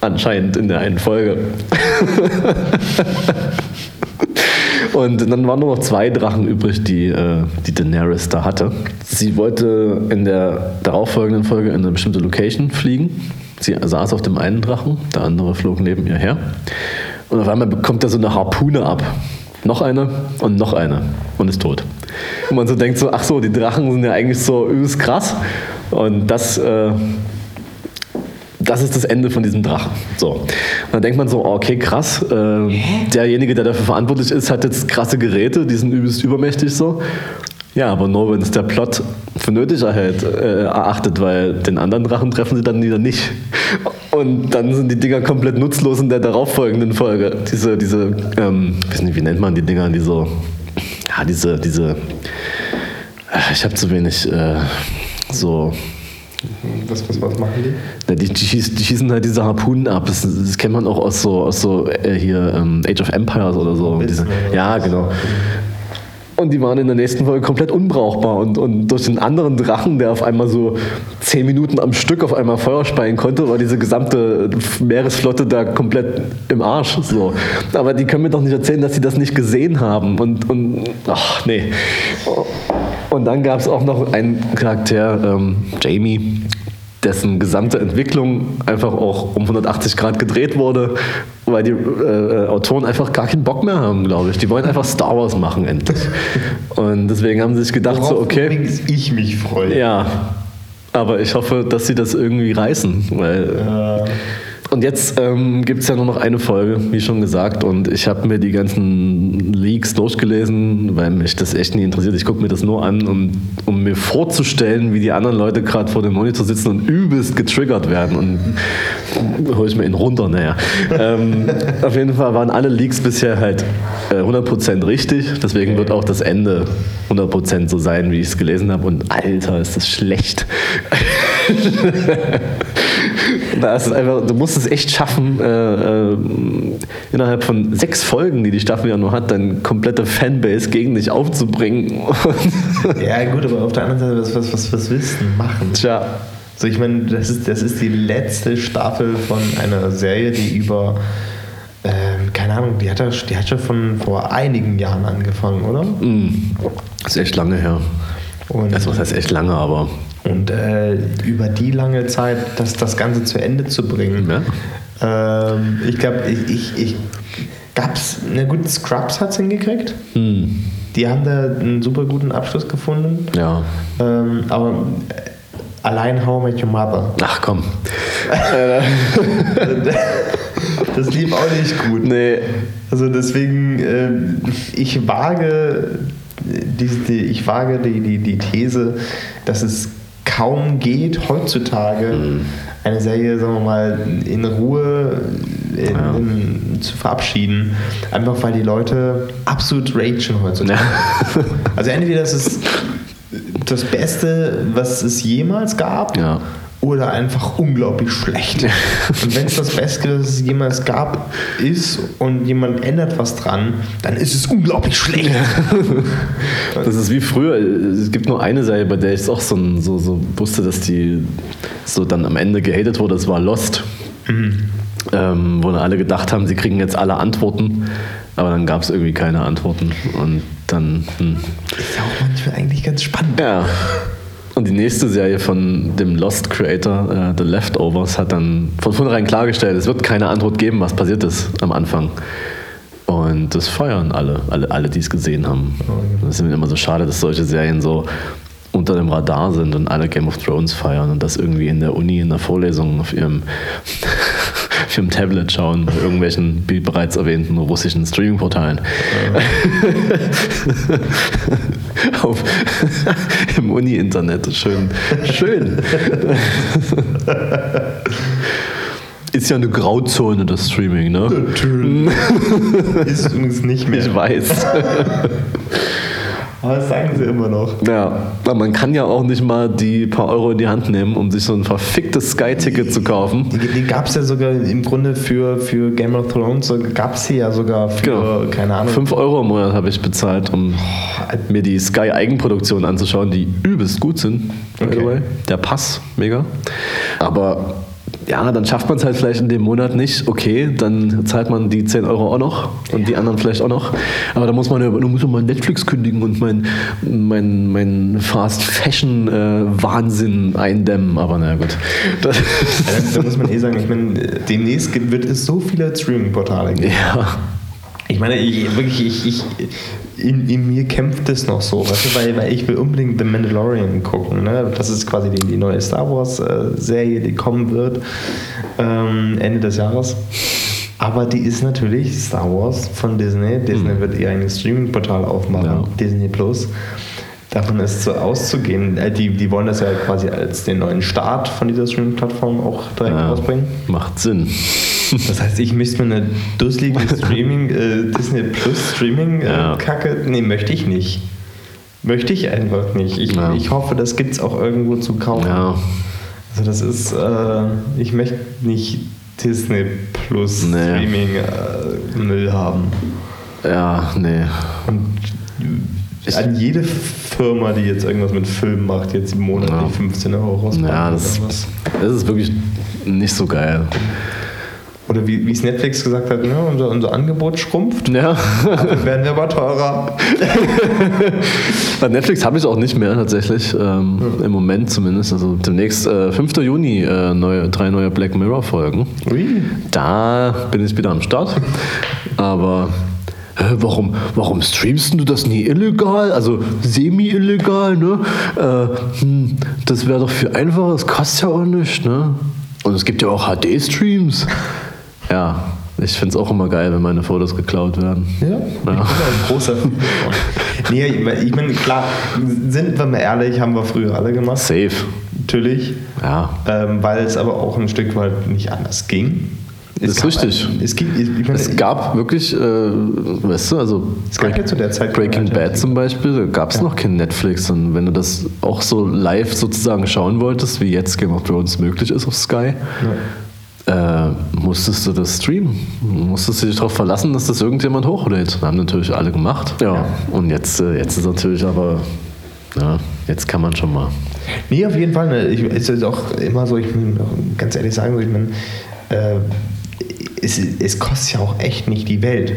Anscheinend in der einen Folge. Und dann waren nur noch zwei Drachen übrig, die, äh, die Daenerys da hatte. Sie wollte in der darauffolgenden Folge in eine bestimmte Location fliegen. Sie saß auf dem einen Drachen, der andere flog neben ihr her. Und auf einmal bekommt er so eine Harpune ab. Noch eine und noch eine und ist tot. Und man so denkt so, ach so, die Drachen sind ja eigentlich so übelst krass. Und das äh, das ist das Ende von diesem Drachen. So. Und dann denkt man so, okay, krass, äh, derjenige, der dafür verantwortlich ist, hat jetzt krasse Geräte, die sind übelst übermächtig so. Ja, aber nur wenn es der Plot für nötig erhält, äh, erachtet, weil den anderen Drachen treffen sie dann wieder nicht. Und dann sind die Dinger komplett nutzlos in der darauffolgenden Folge. Diese, diese, ähm, weiß nicht, wie nennt man die Dinger, die so, ja, diese, diese, äh, ich habe zu wenig, äh, so, Was, was, was machen die? ja, die, die, schießen, die schießen halt diese Harpunen ab. Das, das kennt man auch aus so, aus so äh, hier ähm, Age of Empires oder so. Diese, ja, genau. Und die waren in der nächsten Folge komplett unbrauchbar. Und, und durch den anderen Drachen, der auf einmal so zehn Minuten am Stück auf einmal Feuer speien konnte, war diese gesamte Meeresflotte da komplett im Arsch. So. Aber die können mir doch nicht erzählen, dass sie das nicht gesehen haben. Und, und ach, nee. Und dann gab es auch noch einen Charakter, ähm, Jamie, dessen gesamte Entwicklung einfach auch um 180 Grad gedreht wurde, weil die äh, Autoren einfach gar keinen Bock mehr haben, glaube ich. Die wollen einfach Star Wars machen endlich. Und deswegen haben sie sich gedacht, so, Worauf okay, übrigens ich mich freue. ja, aber ich hoffe, dass sie das irgendwie reißen, weil Äh, und jetzt ähm, gibt es ja nur noch eine Folge, wie schon gesagt. Und ich habe mir die ganzen Leaks durchgelesen, weil mich das echt nie interessiert. Ich gucke mir das nur an, um, um mir vorzustellen, wie die anderen Leute gerade vor dem Monitor sitzen und übelst getriggert werden. Und hole ich mir ihn runter, naja. ähm, auf jeden Fall waren alle Leaks bisher halt äh, 100% richtig. Deswegen wird auch das Ende 100% so sein, wie ich es gelesen habe. Und Alter, ist das schlecht. Einfach, du musst es echt schaffen, äh, äh, innerhalb von sechs Folgen, die die Staffel ja nur hat, deine komplette Fanbase gegen dich aufzubringen. ja, gut, aber auf der anderen Seite, was, was, was, was willst du machen? Tja, So, ich meine, das ist, das ist die letzte Staffel von einer Serie, die über, ähm, keine Ahnung, die hat, ja, die hat schon von vor einigen Jahren angefangen, oder? mm, ist echt lange her. Und, Also, was heißt echt lange, aber und äh, über die lange Zeit das, das Ganze zu Ende zu bringen. Ja. Ähm, ich glaube, ich, ich, ich gab's, na gut, Scrubs hat es hingekriegt. hm, Die haben da einen super guten Abschluss gefunden. ja. Ähm, aber äh, allein How I Met Your Mother, Ach komm. das lief auch nicht gut. Nee. Also deswegen, ähm, ich wage, die, die, ich wage die, die, die These, dass es kaum geht, heutzutage eine Serie, sagen wir mal, in Ruhe in, Ja. in, zu verabschieden. Einfach weil die Leute absolut ragen heutzutage. Ja. Also entweder das ist das Beste, was es jemals gab, Ja. Oder einfach unglaublich schlecht. Und wenn es das Beste, was es jemals gab, ist und jemand ändert was dran, dann ist es unglaublich schlecht. Das ist wie früher. Es gibt nur eine Serie, bei der ich es auch so, so, so wusste, dass die so dann am Ende gehatet wurde. Das war Lost. Ähm, wo dann alle gedacht haben, sie kriegen jetzt alle Antworten. Aber dann gab es irgendwie keine Antworten. Und dann. Hm. Ist ja auch manchmal eigentlich ganz spannend. Ja. Und die nächste Serie von dem Lost Creator, äh, The Leftovers, hat dann von vornherein klargestellt, es wird keine Antwort geben, was passiert ist am Anfang. Und das feiern alle, alle, alle die es gesehen haben. Das ist mir immer so schade, dass solche Serien so unter dem Radar sind und alle Game of Thrones feiern und das irgendwie in der Uni in der Vorlesung auf ihrem, auf ihrem Tablet schauen, bei irgendwelchen, wie bereits erwähnten, russischen Streaming-Portalen. auf, Im Uni-Internet. Schön. Schön. Ist ja eine Grauzone, das Streaming, ne? Ist übrigens nicht mehr. Ich weiß. Aber das sagen sie immer noch. Ja, aber man kann ja auch nicht mal die paar Euro in die Hand nehmen, um sich so ein verficktes Sky-Ticket zu kaufen. Die, die gab es ja sogar im Grunde für, für Game of Thrones, gab es sie ja sogar für, Genau. keine Ahnung. 5 Euro im Monat habe ich bezahlt, um mir die Sky-Eigenproduktionen anzuschauen, die übelst gut sind. By the Okay. way. Der Pass, mega. Aber ja, dann schafft man es halt vielleicht in dem Monat nicht. Okay, dann zahlt man die 10 Euro auch noch und die anderen vielleicht auch noch. Aber da muss man ja, muss man mal Netflix kündigen und mein, mein, mein Fast Fashion äh, Wahnsinn eindämmen. Aber naja, gut. Das, Ja, da, da muss man eh sagen, ich meine, demnächst wird es so viele Streaming-Portale geben. ja. Ich meine, ich, wirklich, ich, ich, in, in mir kämpft es noch so, weißt du, weil, weil ich will unbedingt The Mandalorian gucken. Ne? Das ist quasi die, die neue Star Wars-Serie, die kommen wird ähm, Ende des Jahres. Aber die ist natürlich Star Wars von Disney. Disney wird ihr eigenes Streaming-Portal aufmachen, Ja. Disney Plus. Davon ist so auszugehen. Äh, Die, die wollen das ja quasi als den neuen Start von dieser Streaming-Plattform auch direkt ja. rausbringen. Macht Sinn. Das heißt, ich müsste mir eine dusselige Streaming, äh, Disney Plus Streaming äh, Ja. Kacke. Nee, möchte ich nicht. Möchte ich einfach nicht. Ich, Ja. ich hoffe, das gibt es auch irgendwo zu kaufen. Ja. Also das ist, äh, ich möchte nicht Disney Plus Nee. Streaming äh, Müll haben. Ja, nee. Und an jede Firma, die jetzt irgendwas mit Filmen macht, jetzt im Monat Ja. die 15 Euro rausbringen. Ja, das, das ist wirklich nicht so geil. Oder wie wie es Netflix gesagt hat, ne, unser, unser Angebot schrumpft, Ja. dann werden wir aber teurer. Bei Netflix habe ich auch nicht mehr tatsächlich. Ähm, Im Moment zumindest. Also demnächst, äh, 5. Juni, äh, neue, drei neue Black Mirror-Folgen. Ui. Da bin ich wieder am Start. Aber warum, warum streamst du das nie illegal? Also semi-illegal, ne? Äh, hm, das wäre doch viel einfacher, das kostet ja auch nichts, ne? Und es gibt ja auch HD-Streams. Ja, ich finde es auch immer geil, wenn meine Fotos geklaut werden. Ja, Ja. ich bin ein großer. Nee, ich meine, klar, sind wir mal ehrlich, haben wir früher alle gemacht, Safe. natürlich. Ja. Ähm, weil es aber auch ein Stück weit nicht anders ging. Das ist richtig. Ein, es, ich meine, Es gab wirklich, äh, weißt du, also Es gab ja Breaking Bad zum Beispiel, da gab es noch kein Netflix. Und wenn du das auch so live sozusagen schauen wolltest, wie jetzt Game of Thrones möglich ist auf Sky, äh, musstest du das streamen. Musstest du dich darauf verlassen, dass das irgendjemand hochlädt. Haben natürlich alle gemacht. Ja. Und jetzt, äh, jetzt ist natürlich aber, ja, jetzt kann man schon mal. Nee, auf jeden Fall. Ne. Ich, es ist auch immer so, ich muss ganz ehrlich sagen, ich meine, äh, es, es kostet ja auch echt nicht die Welt.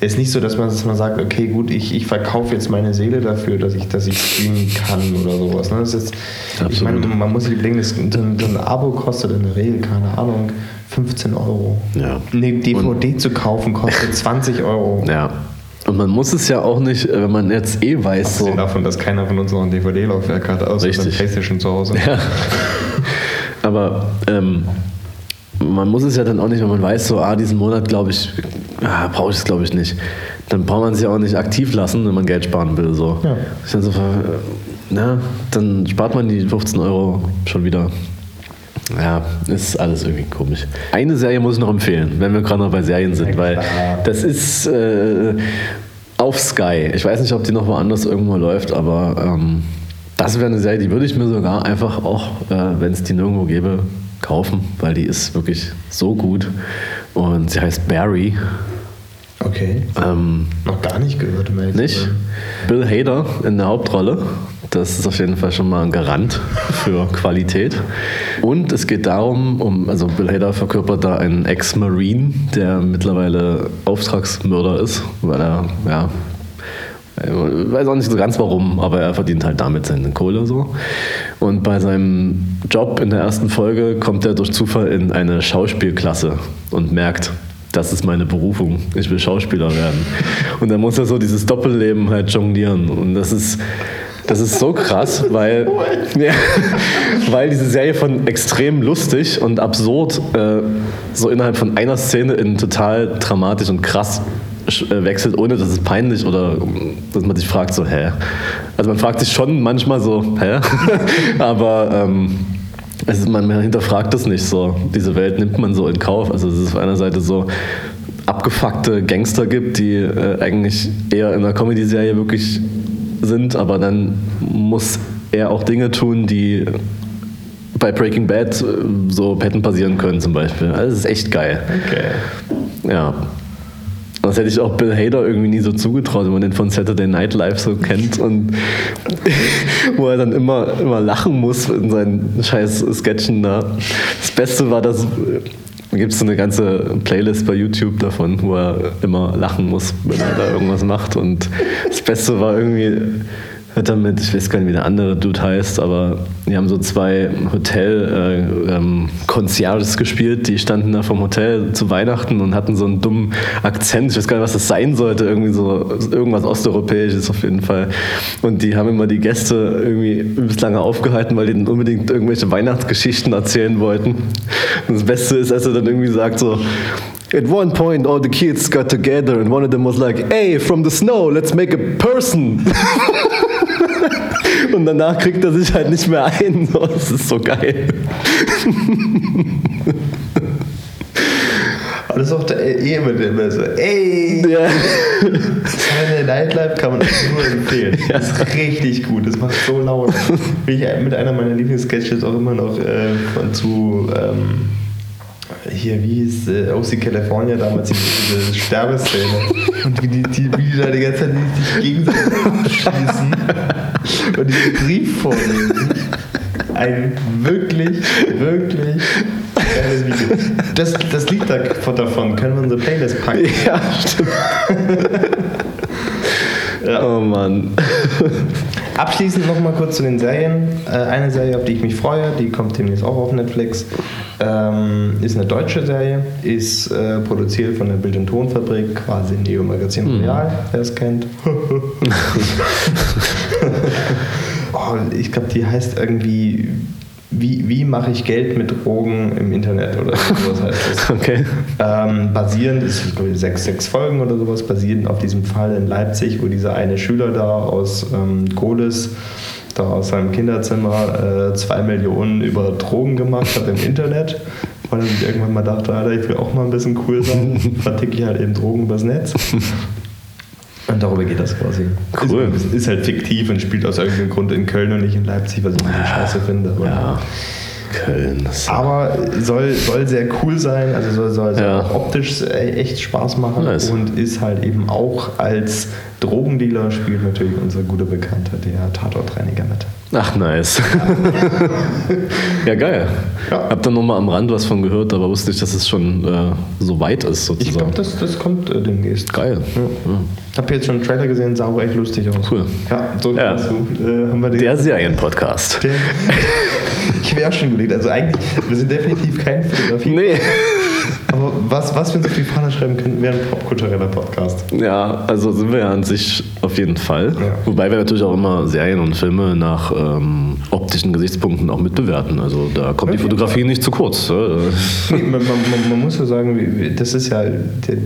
Es ist nicht so, dass man, dass man sagt, okay, gut, ich, ich verkaufe jetzt meine Seele dafür, dass ich, dass ich streamen kann oder sowas. Ne? Das ist, ich Absolut. meine, man muss sich überlegen, das, so ein so Abo kostet in der Regel, keine Ahnung, 15 Euro. Ja. Eine DVD zu kaufen kostet 20 Euro. Ja. Und man muss es ja auch nicht, äh, wenn man jetzt eh weiß, so. Abgesehen davon, dass keiner von uns noch ein DVD-Laufwerk hat, außer Richtig. der Playstation zu Hause. Ja. Aber ähm, man muss es ja dann auch nicht, wenn man weiß, so, ah, diesen Monat glaube ich, ah, brauche ich es glaube ich nicht. Dann braucht man sich auch nicht aktiv lassen, wenn man Geld sparen will. So. Ja. Dann, so, äh, na, dann spart man die 15 Euro schon wieder. Ja, ist alles irgendwie komisch. Eine Serie muss ich noch empfehlen, wenn wir gerade noch bei Serien sind, Ja, weil das ist äh, auf Sky. Ich weiß nicht, ob die noch woanders irgendwo läuft, aber ähm, das wäre eine Serie, die würde ich mir sogar einfach auch, äh, wenn es die nirgendwo gäbe, kaufen, weil die ist wirklich so gut. Und sie heißt Barry. Okay. Ähm, Noch gar nicht gehört, um ehrlich nicht? Bill Hader in der Hauptrolle. Das ist auf jeden Fall schon mal ein Garant für Qualität. Und es geht darum, um, also Bill Hader verkörpert da einen Ex-Marine, der mittlerweile Auftragsmörder ist, weil er, ja, ich weiß auch nicht so ganz warum, aber er verdient halt damit seine Kohle so. Und bei seinem Job in der ersten Folge kommt er durch Zufall in eine Schauspielklasse und merkt, das ist meine Berufung, ich will Schauspieler werden. Und dann muss er so dieses Doppelleben halt jonglieren. Und das ist, das ist so krass, weil, ja, weil diese Serie von extrem lustig und absurd äh, so innerhalb von einer Szene in total dramatisch und krass wechselt, ohne dass es peinlich oder dass man sich fragt, so, hä? Also man fragt sich schon manchmal so, hä? Aber ähm, es ist, man hinterfragt das nicht so. Diese Welt nimmt man so in Kauf. Also es ist auf einer Seite so abgefuckte Gangster gibt, die äh, eigentlich eher in einer Comedy-Serie wirklich sind, aber dann muss er auch Dinge tun, die bei Breaking Bad äh, so hätten passieren können zum Beispiel. Also das ist echt geil. Okay. Ja. Das hätte ich auch Bill Hader irgendwie nie so zugetraut, wenn man den von Saturday Night Live so kennt und wo er dann immer, immer lachen muss in seinen scheiß Sketchen da. Das Beste war, dass da gibt es so eine ganze Playlist bei YouTube davon, wo er immer lachen muss, wenn er da irgendwas macht. Und das Beste war irgendwie, hat er mit, ich weiß gar nicht, wie der andere Dude heißt, aber die haben so zwei Hotel-Concierges äh, ähm, gespielt, die standen da vom Hotel zu Weihnachten und hatten so einen dummen Akzent. Ich weiß gar nicht, was das sein sollte, irgendwie so irgendwas Osteuropäisches auf jeden Fall. Und die haben immer die Gäste irgendwie übelst lange aufgehalten, weil die dann unbedingt irgendwelche Weihnachtsgeschichten erzählen wollten. Und das Beste ist, als er dann irgendwie sagt so, At one point, all the kids got together, and one of them was like, "Hey, from the snow, let's make a person." Und danach kriegt er sich halt nicht mehr ein. Das ist so geil. Aber das ist auch der eh immer, immer so, ey! Ja. Saturday Night Live kann man nur empfehlen. Das ist richtig gut, das macht so laut. Bin ich mit einer meiner Lieblingssketches auch immer noch äh, von zu. Ähm, hier, wie hieß äh, OC California damals, diese Sterbeszene. Und wie die, die, wie die da die ganze Zeit sich gegenseitig schießen und diesen Brief vorlesen. Ein wirklich, wirklich geiles Video. Das, das Lied davon können wir unsere Playlist packen. Ja, stimmt. Ja. Oh Mann. Abschließend noch mal kurz zu den Serien. Äh, eine Serie, auf die ich mich freue, die kommt demnächst auch auf Netflix, ähm, ist eine deutsche Serie, ist äh, produziert von der Bild- und Tonfabrik, quasi Neo Magazin Royal, wer es kennt. oh, ich glaube, die heißt irgendwie wie, wie mache ich Geld mit Drogen im Internet oder sowas heißt das. Okay. Ähm, basierend, ist glaube ich sechs, sechs Folgen oder sowas, basierend auf diesem Fall in Leipzig, wo dieser eine Schüler da aus ähm, Gohlis da aus seinem Kinderzimmer äh, zwei Millionen über Drogen gemacht hat im Internet, weil er sich irgendwann mal dachte, Alter, ich will auch mal ein bisschen cool sein, verticke ich halt eben Drogen übers Netz. Und darüber geht das quasi. Cool. Ist, ist halt fiktiv und spielt aus irgendeinem Grund in Köln und nicht in Leipzig, was ich irgendwie scheiße finde. Aber, Ja. Köln. aber soll, soll sehr cool sein, also soll, soll, soll Ja. optisch äh, echt Spaß machen Nice. und ist halt eben auch als Drogendealer spielt natürlich unser guter Bekannter, der Tatortreiniger mit. Ach, nice. ja, geil. Ja. Hab da nur mal am Rand was von gehört, aber wusste nicht, dass es schon äh, so weit ist, Ich sozusagen. glaube, das, das kommt äh, demnächst. Geil. Ich habe jetzt schon einen Trailer gesehen, sah auch echt lustig aus. Cool. Ja, so Ja. dazu, äh, haben wir den. Der Serienpodcast. Der- ich wäre auch schon überlegt. Also eigentlich, wir sind definitiv kein Fotografie. Nee. Aber was, was wir uns auf die Fahne schreiben könnten, wäre ein popkultureller Podcast. Ja, also sind wir ja an sich auf jeden Fall. Ja. Wobei wir natürlich auch immer Serien und Filme nach ähm, optischen Gesichtspunkten auch mitbewerten. Also da kommt die Auf jeden Fotografie nicht zu kurz. äh. Nee, man, man, man, muss ja sagen, das ist ja der,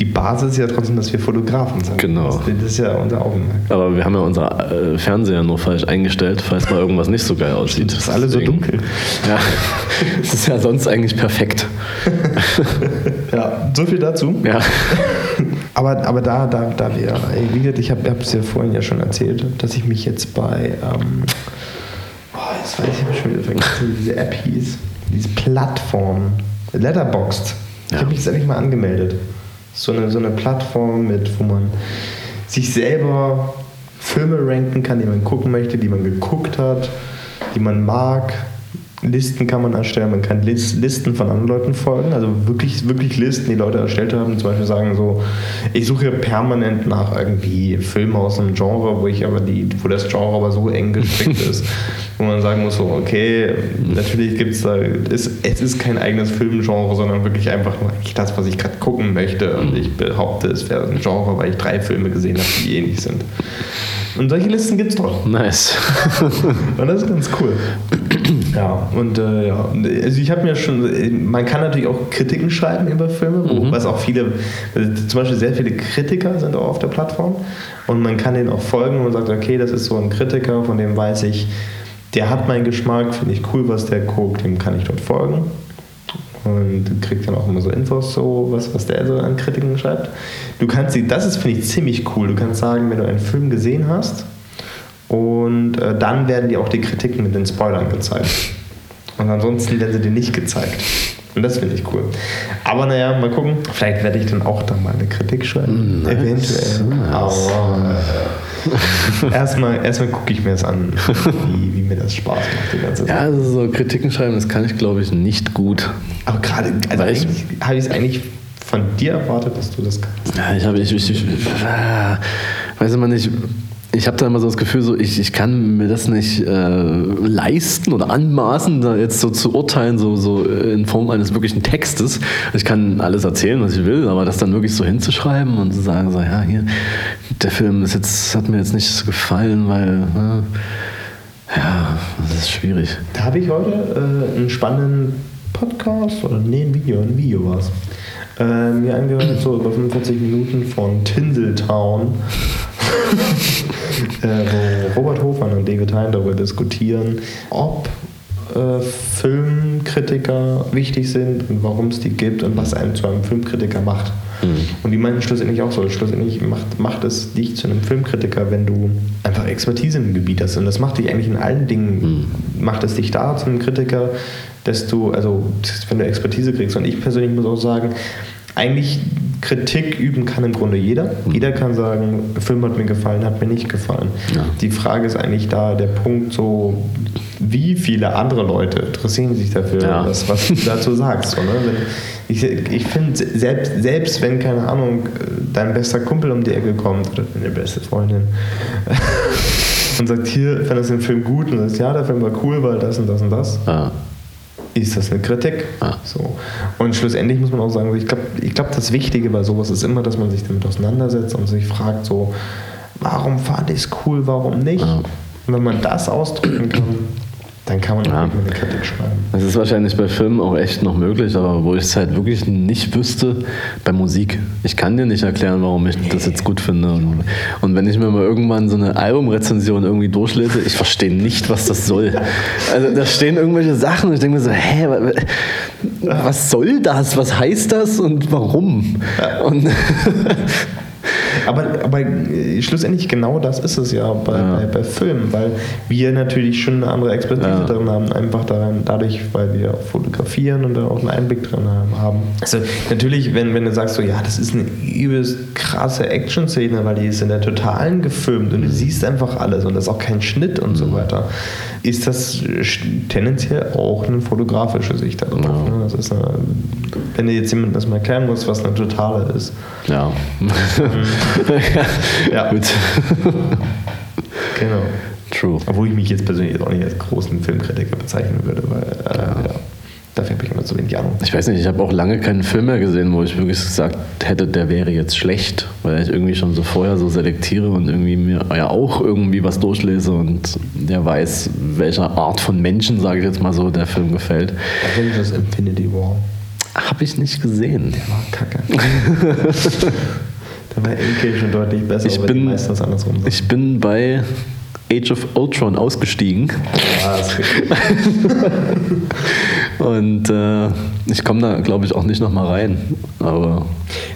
die Basis ist ja trotzdem, dass wir Fotografen sind. Genau. Das, ist ja unser Augenmerk. Aber wir haben ja unser äh, Fernseher nur falsch eingestellt, falls mal irgendwas nicht so geil aussieht. Das ist alles so dunkel. Ja, es ist ja sonst eigentlich perfekt. Ja, so viel dazu. Ja, Aber, aber da, da, da wir, wie gesagt, ich habe es ja vorhin ja schon erzählt, dass ich mich jetzt bei, ähm, oh, jetzt weiß ich ich schon wieder vergessen, wie diese App hieß, diese Plattform, Letterboxd. Ich Ja. habe mich jetzt endlich mal angemeldet. So eine, so eine Plattform, mit, wo man sich selber Filme ranken kann, die man gucken möchte, die man geguckt hat, die man mag. Listen kann man erstellen, man kann Lis- Listen von anderen Leuten folgen, also wirklich, wirklich Listen, die Leute erstellt haben, zum Beispiel sagen so, ich suche permanent nach irgendwie Filmen aus einem Genre, wo ich aber die, wo das Genre aber so eng gestrickt ist, wo man sagen muss, so, okay, natürlich gibt es da, es, es ist kein eigenes Filmgenre, sondern wirklich einfach nur eigentlich das, was ich gerade gucken möchte und ich behaupte, es wäre ein Genre, weil ich drei Filme gesehen habe, die ähnlich sind. Und solche Listen gibt es doch. nice. Und das ist ganz cool. Ja, und äh, ja, also ich habe mir schon, man kann natürlich auch Kritiken schreiben über Filme, wo, was auch viele, also zum Beispiel sehr viele Kritiker sind auch auf der Plattform und man kann denen auch folgen und man sagt, okay, das ist so ein Kritiker, von dem weiß ich, der hat meinen Geschmack, finde ich cool, was der guckt, dem kann ich dort folgen. und kriegt dann auch immer so Infos, so was, was der so an Kritiken schreibt. Du kannst sie, das ist finde ich ziemlich cool. Du kannst sagen, wenn du einen Film gesehen hast und äh, dann werden dir auch die Kritiken mit den Spoilern gezeigt. Und ansonsten werden sie dir nicht gezeigt. Und das finde ich cool. Aber naja, mal gucken. Vielleicht werde ich dann auch da mal eine Kritik schreiben. Nice. Eventuell. Nice. Aber äh, erstmal, erstmal gucke ich mir das an, wie, wie mir das Spaß macht, die ganze Zeit. Ja, also so Kritiken schreiben, das kann ich glaube ich nicht gut. Aber gerade, also ich- habe ich es eigentlich von dir erwartet, dass du das kannst. Ja, ich habe, ich, ich, ich ah, weiß immer nicht, ich habe da immer so das Gefühl, so, ich, ich kann mir das nicht äh, leisten oder anmaßen, da jetzt so zu urteilen, so, so in Form eines wirklichen Textes. Ich kann alles erzählen, was ich will, aber das dann wirklich so hinzuschreiben und zu sagen, so, ja, hier, der Film ist jetzt, hat mir jetzt nicht gefallen, weil, äh, ja, das ist schwierig. Da habe ich heute äh, einen spannenden Podcast oder nee, ein Video, ein Video war es. Äh, mir angehört, so über 45 Minuten von Tinseltown, äh, wo Robert Hofmann und David Hein darüber diskutieren, ob äh, Filmkritiker wichtig sind und warum es die gibt und was einen zu einem Filmkritiker macht. Und die meinten schlussendlich auch so, schlussendlich macht, macht es dich zu einem Filmkritiker, wenn du einfach Expertise im Gebiet hast. Und das macht dich eigentlich in allen Dingen, macht es dich da zu einem Kritiker, dass du, also wenn du Expertise kriegst. Und ich persönlich muss auch sagen, eigentlich Kritik üben kann im Grunde jeder. Jeder kann sagen, der Film hat mir gefallen, hat mir nicht gefallen. Ja. Die Frage ist eigentlich da der Punkt so, wie viele andere Leute interessieren sich dafür, Ja. was, was du dazu sagst. So, ne? ich ich finde, selbst, selbst wenn, keine Ahnung, dein bester Kumpel um die Ecke kommt oder deine beste Freundin und sagt, hier, fandest du den Film gut und du sagst, ja, der Film war cool, weil das und das und das, Ja. Ist das eine Kritik. Ah. So. Und schlussendlich muss man auch sagen, ich glaube, ich glaub, das Wichtige bei sowas ist immer, dass man sich damit auseinandersetzt und sich fragt, so, warum fand ich es cool, warum nicht? Ja. Und wenn man das ausdrücken kann, dann kann man Ja. mehr eine Kritik schreiben. Das ist wahrscheinlich bei Filmen auch echt noch möglich, aber wo ich es halt wirklich nicht wüsste, bei Musik. Ich kann dir nicht erklären, warum ich das jetzt gut finde. Und, und wenn ich mir mal irgendwann so eine Albumrezension irgendwie durchlese, ich verstehe nicht, was das soll. Also da stehen irgendwelche Sachen und ich denke mir so, hä, wa- wa- was soll das? Was heißt das und warum? Und Aber, aber äh, schlussendlich genau das ist es ja bei, Ja. Bei, bei Filmen, weil wir natürlich schon eine andere Expertise Ja. drin haben, einfach daran, dadurch, weil wir auch fotografieren und da auch einen Einblick drin haben. Also natürlich, wenn, wenn du sagst, so, ja, das ist eine übelst krasse Action-Szene, weil die ist in der Totalen gefilmt und du siehst einfach alles und das ist auch kein Schnitt und so weiter, ist das tendenziell auch eine fotografische Sicht darauf. Ja. Ne? Das ist eine, wenn dir jetzt jemand das mal erklären muss, was eine Totale ist. ja. Ja. Gut. Genau. True. Obwohl ich mich jetzt persönlich auch nicht als großen Filmkritiker bezeichnen würde, weil äh, ja. dafür habe ich immer zu wenig Ahnung. Ich weiß nicht, ich habe auch lange keinen Film mehr gesehen, wo ich wirklich gesagt hätte, der wäre jetzt schlecht, weil ich irgendwie schon so vorher so selektiere und irgendwie mir ja auch irgendwie was durchlese und der weiß, welcher Art von Menschen, sage ich jetzt mal so, der Film gefällt. Avengers Infinity War. Habe ich nicht gesehen. Der war kacke. da war Endgame schon deutlich besser, Ich aber bin, meistens andersrum. sind. ich bin bei Age of Ultron ausgestiegen Ja, das und äh, ich komme da, glaube ich, auch nicht nochmal rein. Aber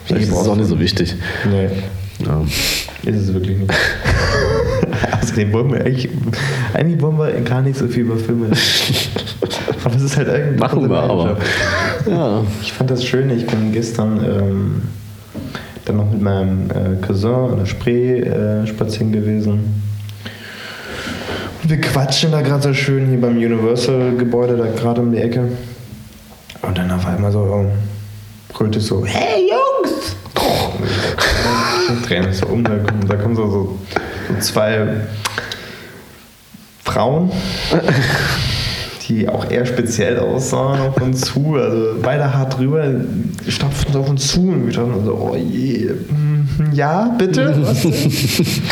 vielleicht ist es auch nicht so wichtig. nee, Ja. ist es wirklich nicht. Außerdem wollen wir eigentlich, eigentlich wollen wir gar nicht so viel über Filme reden. Aber es ist halt irgendwie. Machen wir aber. Ja. Ich fand das schön. Ich bin gestern ähm, dann noch mit meinem äh, Cousin an der Spree äh, spazieren gewesen. Und wir quatschen da gerade so schön hier beim Universal-Gebäude, da gerade um die Ecke. Und dann auf einmal so ähm, brüllt es so: Hey Jungs! Ich drehe mich so um, da kommen, da kommen so, so zwei Frauen die auch eher speziell aussahen auf uns zu. Also beide hart drüber, stapften so auf uns zu und wir dachten so, oh je, mhm, ja, bitte? Denn?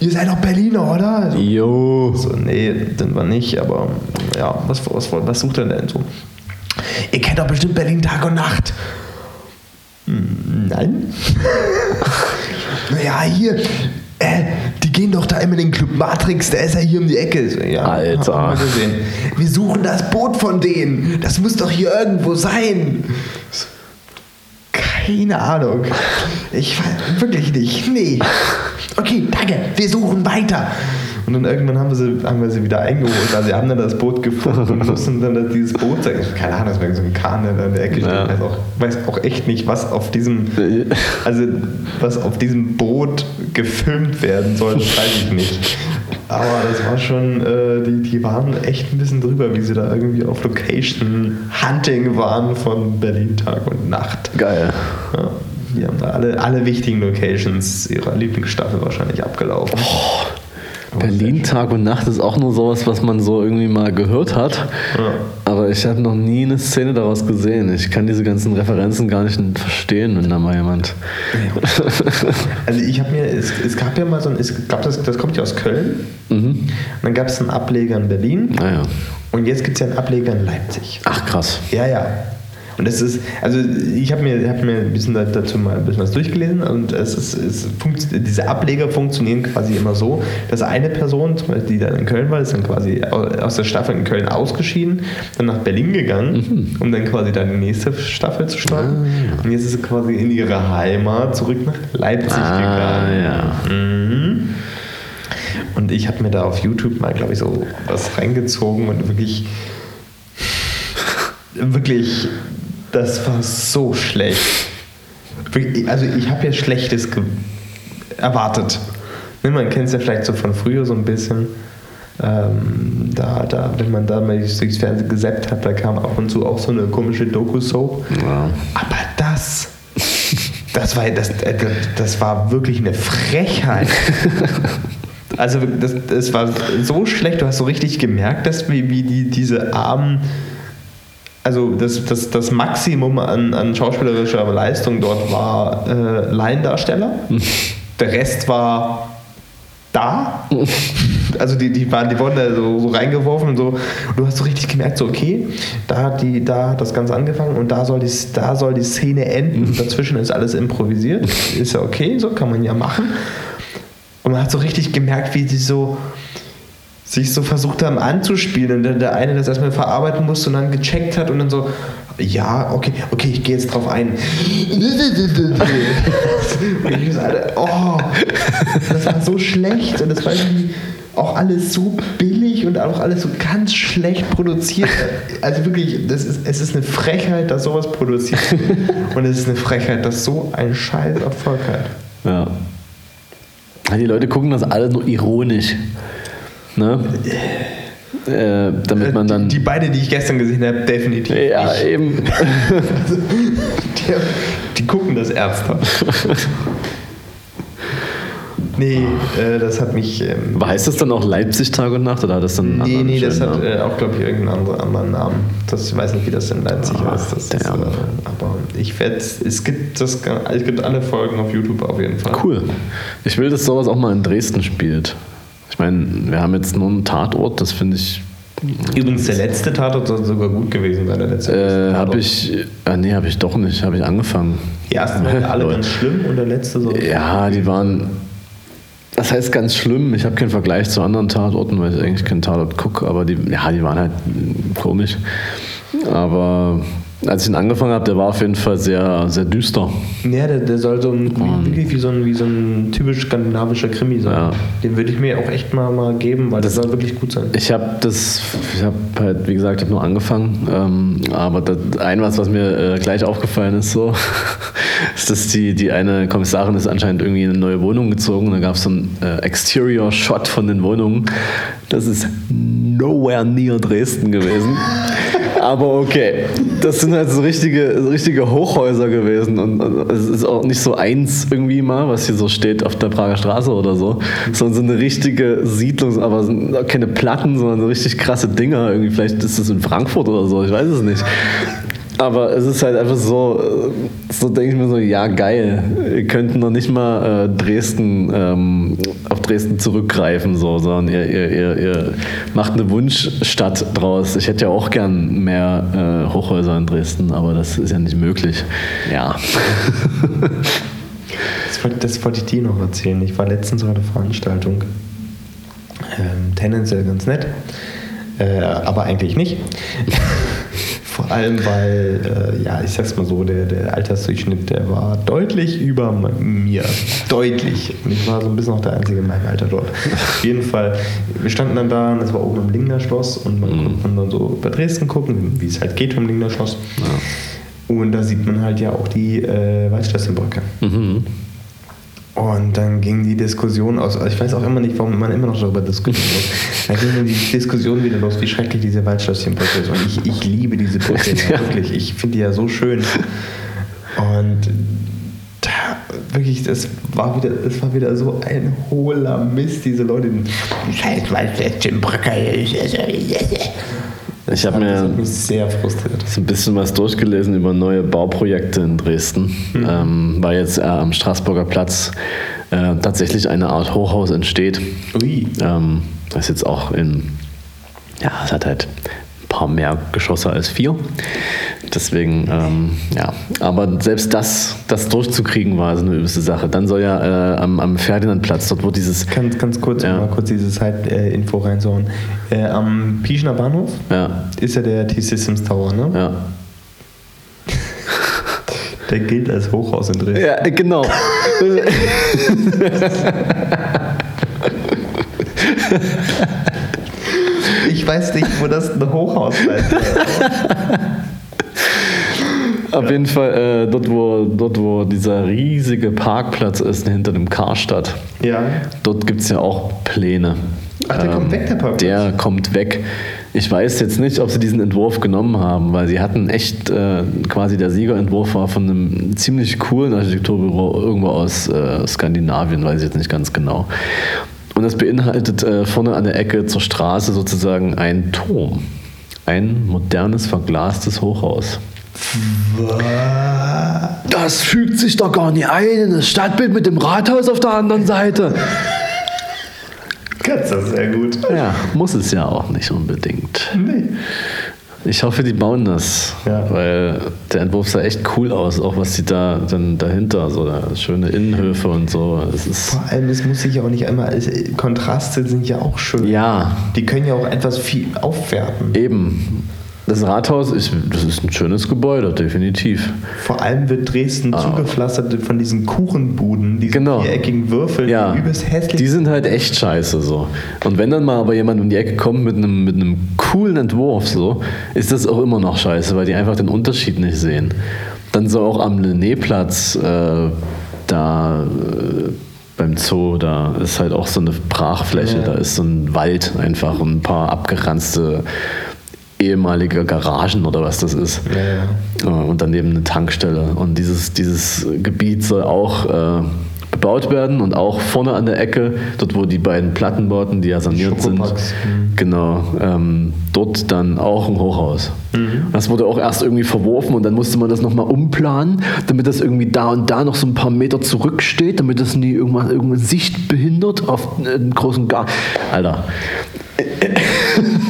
Ihr seid doch Berliner, oder? Also, Jo. so, nee, sind wir nicht, aber ja, was, was, was sucht er denn so? Ihr kennt doch bestimmt Berlin Tag und Nacht. Hm, Nein. naja, hier, äh, die gehen doch da immer in den Club Matrix, der ist ja hier um die Ecke. So, ja, Alter. wir suchen das Boot von denen. Das muss doch hier irgendwo sein. So, Keine Ahnung. Ich weiß wirklich nicht. Nee. Okay, danke. Wir suchen weiter. Und dann irgendwann haben wir sie, haben wir sie wieder eingeholt. Also sie haben dann das Boot gefunden und mussten dann dieses Boot zeigen. Keine Ahnung, das war so ein Kahn, der in der Ecke steht. Ja. Ich weiß auch, weiß auch echt nicht, was auf diesem, also was auf diesem Boot gefilmt werden soll, das weiß ich nicht. Aber das war schon, äh, die, die waren echt ein bisschen drüber, wie sie da irgendwie auf Location Hunting waren von Berlin Tag und Nacht. Geil. Ja, die haben da alle, alle wichtigen Locations ihrer Lieblingsstaffel wahrscheinlich abgelaufen. Berlin Tag und Nacht ist auch nur sowas, was man so irgendwie mal gehört hat. Ja. Aber ich habe noch nie eine Szene daraus gesehen. Ich kann diese ganzen Referenzen gar nicht verstehen, wenn da mal jemand. Also ich habe mir, es, es gab ja mal so ein, es gab das, das kommt ja aus Köln. Mhm. Und dann gab es einen Ableger in Berlin. Naja. Und jetzt gibt es ja einen Ableger in Leipzig. Ach krass. Ja, ja. Und das ist, also ich habe mir, hab mir ein bisschen da- dazu mal ein bisschen was durchgelesen und es ist, es funkt, diese Ableger funktionieren quasi immer so, dass eine Person, zum Beispiel, die dann in Köln war, ist dann quasi au- aus der Staffel in Köln ausgeschieden, dann nach Berlin gegangen, um dann quasi dann die nächste Staffel zu starten. Und jetzt ist sie quasi in ihre Heimat zurück nach Leipzig Ah, gegangen. ja. Mhm. Und ich habe mir da auf YouTube mal, glaube ich, so was reingezogen und wirklich, wirklich, das war so schlecht. Also ich habe ja Schlechtes erwartet. Ne, man kennt es ja vielleicht so von früher so ein bisschen. Ähm, da, da, wenn man da mal durchs Fernsehen gesappt hat, da kam ab und zu auch so eine komische Doku-Soap. Ja. Aber das, das war, das, äh, das war wirklich eine Frechheit. Also das, das war so schlecht, du hast so richtig gemerkt, dass wie, wie die, diese armen, also das, das, das Maximum an, an schauspielerischer Leistung dort war äh, Laiendarsteller. Der Rest war da. Also die, die, waren, die wurden da so, so reingeworfen und so. Und du hast so richtig gemerkt, so okay, da hat, die, da hat das Ganze angefangen und da soll die, da soll die Szene enden. Und dazwischen ist alles improvisiert. Ist ja okay, so kann man ja machen. Und man hat so richtig gemerkt, wie die so sich so versucht haben anzuspielen und der, der eine das erstmal verarbeiten musste und dann gecheckt hat und dann so, ja, okay, okay, ich gehe jetzt drauf ein. und ich so, Alter, oh, das war so schlecht und das war irgendwie auch alles so billig und auch alles so ganz schlecht produziert. Also wirklich, das ist, es ist eine Frechheit, dass sowas produziert wird. und es ist eine Frechheit, dass so ein Scheiß Erfolg hat. Ja. Die Leute gucken das alle nur ironisch. Ne? Äh, damit man dann. Die, die beide, die ich gestern gesehen habe, definitiv ja, nicht. eben. Die, die gucken das ernsthaft. nee, äh, das hat mich. Ähm, Aber heißt das dann auch Leipzig Tag und Nacht oder hat das dann einen nee, anderen nee, das hat äh, auch, glaube ich, irgendeinen anderen, Namen. Das, ich weiß nicht, wie das in Leipzig Ah, heißt. Das ist, äh, aber ich werde es gibt das es gibt alle Folgen auf YouTube auf jeden Fall. Cool. Ich will, dass sowas auch mal in Dresden spielt. Ich meine, wir haben jetzt nur einen Tatort, das finde ich. Übrigens, der letzte Tatort soll sogar gut gewesen sein. Der letzte Äh, habe ich. Äh, nee, habe ich doch nicht. Habe ich angefangen. Die ersten waren alle ganz schlimm und der letzte so. Ja, die waren. Das heißt ganz schlimm. Ich habe keinen Vergleich zu anderen Tatorten, weil ich eigentlich keinen Tatort gucke, aber die, ja, die waren halt komisch. Aber als ich ihn angefangen habe, der war auf jeden Fall sehr, sehr düster. Ja, der, der soll so ein, wie, wirklich wie so ein, wie so ein typisch skandinavischer Krimi sein. Ja. Den würde ich mir auch echt mal, mal geben, weil das soll wirklich gut sein. Ich habe das, ich habe halt, wie gesagt, ich habe nur angefangen, ähm, aber das, ein was, was mir äh, gleich aufgefallen ist, so, ist, dass die, die eine Kommissarin ist anscheinend irgendwie in eine neue Wohnung gezogen. Da gab es so einen äh, Exterior-Shot von den Wohnungen. Das ist nowhere near Dresden gewesen. Aber okay, das sind halt so richtige, richtige Hochhäuser gewesen und, es ist auch nicht so eins irgendwie mal, was hier so steht auf der Prager Straße oder so, sondern so eine richtige Siedlung, aber keine Platten, sondern so richtig krasse Dinger. Irgendwie, vielleicht ist das in Frankfurt oder so, ich weiß es nicht. Aber es ist halt einfach so, äh, so denke ich mir so, ja geil, ihr könnt noch nicht mal äh, Dresden, ähm, auf Dresden zurückgreifen, so, sondern ihr, ihr, ihr, ihr macht eine Wunschstadt draus. Ich hätte ja auch gern mehr äh, Hochhäuser in Dresden, aber das ist ja nicht möglich. Ja. Das wollte, das wollte ich dir noch erzählen. Ich war letztens auf einer Veranstaltung. Ähm, tendenziell ganz nett, äh, aber eigentlich nicht. Vor allem, weil, äh, ja, ich sag's mal so, der, der Altersdurchschnitt, der war deutlich über mir. deutlich. Und ich war so ein bisschen noch der Einzige in meinem Alter dort. Auf jeden Fall, wir standen dann da, das war oben am Lingner Schloss und man Mhm. konnte dann so über Dresden gucken, wie es halt geht vom Lingner Schloss. Und da sieht man halt ja auch die äh, Waldschlösschenbrücke. Mhm. Und dann ging die Diskussion aus. Also ich weiß auch immer nicht, warum man immer noch darüber diskutieren muss. Ging dann die Diskussion wieder los, wie schrecklich diese Waldschlösschenbrücke ist. Und ich, ich liebe diese Brücke, ja, wirklich. Ich finde die ja so schön. Und da, wirklich, das war wieder, das war wieder so ein hohler Mist, diese Leute. die Scheiß Waldschlösschenbrücke. Ich habe mir sehr frustriert. so ein bisschen was durchgelesen über neue Bauprojekte in Dresden, ähm, weil jetzt äh, am Straßburger Platz äh, tatsächlich eine Art Hochhaus entsteht. Ui. Ähm, das ist jetzt auch in, ja, es hat halt ein paar mehr Geschosse als vier. Deswegen, ähm, ja, aber selbst das, das durchzukriegen war so eine übelste Sache. Dann soll ja äh, am, am Ferdinandplatz, dort wo dieses, Ganz, ganz kurz, Ja. mal kurz diese Side-Info reinsauen. Äh, am Pieschner Bahnhof ja, ist ja der T-Systems Tower, ne? ja. Der gilt als Hochhaus in Dresden. Ja, genau. Ich weiß nicht, wo das ein Hochhaus ist. Auf jeden Fall äh, dort, wo, dort, wo dieser riesige Parkplatz ist hinter dem Karstadt. Ja. Dort gibt es ja auch Pläne. Ach, der kommt weg, der Parkplatz? Der kommt weg. Ich weiß jetzt nicht, ob sie diesen Entwurf genommen haben, weil sie hatten echt, äh, quasi der Siegerentwurf war von einem ziemlich coolen Architekturbüro irgendwo aus äh, Skandinavien, weiß ich jetzt nicht ganz genau. Und das beinhaltet äh, vorne an der Ecke zur Straße sozusagen ein Turm. Ein modernes, verglastes Hochhaus. Das fügt sich doch gar nicht ein in das Stadtbild mit dem Rathaus auf der anderen Seite. Kannst das sehr gut. Ja, muss es ja auch nicht unbedingt. Nee. Ich hoffe, die bauen das, Ja. weil der Entwurf sah echt cool aus, auch was sie da dann dahinter, so da, schöne Innenhöfe und so. Vor allem, es muss sich ja auch nicht einmal. Kontraste sind ja auch schön. ja Die können ja auch etwas viel aufwerten. eben. Das Rathaus ist, das ist ein schönes Gebäude, definitiv. Vor allem wird Dresden zugepflastert von diesen Kuchenbuden, diesen Genau. viereckigen Würfeln, Ja, die übelst hässlich die sind halt echt scheiße so. Und wenn dann mal aber jemand um die Ecke kommt mit einem, mit einem coolen Entwurf so, ist das auch immer noch scheiße, weil die einfach den Unterschied nicht sehen. Dann so auch am Linné-Platz, äh, da äh, beim Zoo, da ist halt auch so eine Brachfläche, Ja. da ist so ein Wald einfach und ein paar abgeranzte ehemalige Garagen oder was das ist. Ja, ja. Äh, und daneben eine Tankstelle. Und dieses, dieses Gebiet soll auch äh, bebaut werden und auch vorne an der Ecke, dort wo die beiden Plattenbauten, die ja saniert sind, Schokopacks, mhm. genau, ähm, dort dann auch ein Hochhaus. Mhm. Das wurde auch erst irgendwie verworfen und dann musste man das nochmal umplanen, damit das irgendwie da und da noch so ein paar Meter zurücksteht, damit das nie irgendwann irgendwann Sicht behindert auf einen großen Gar. Alter.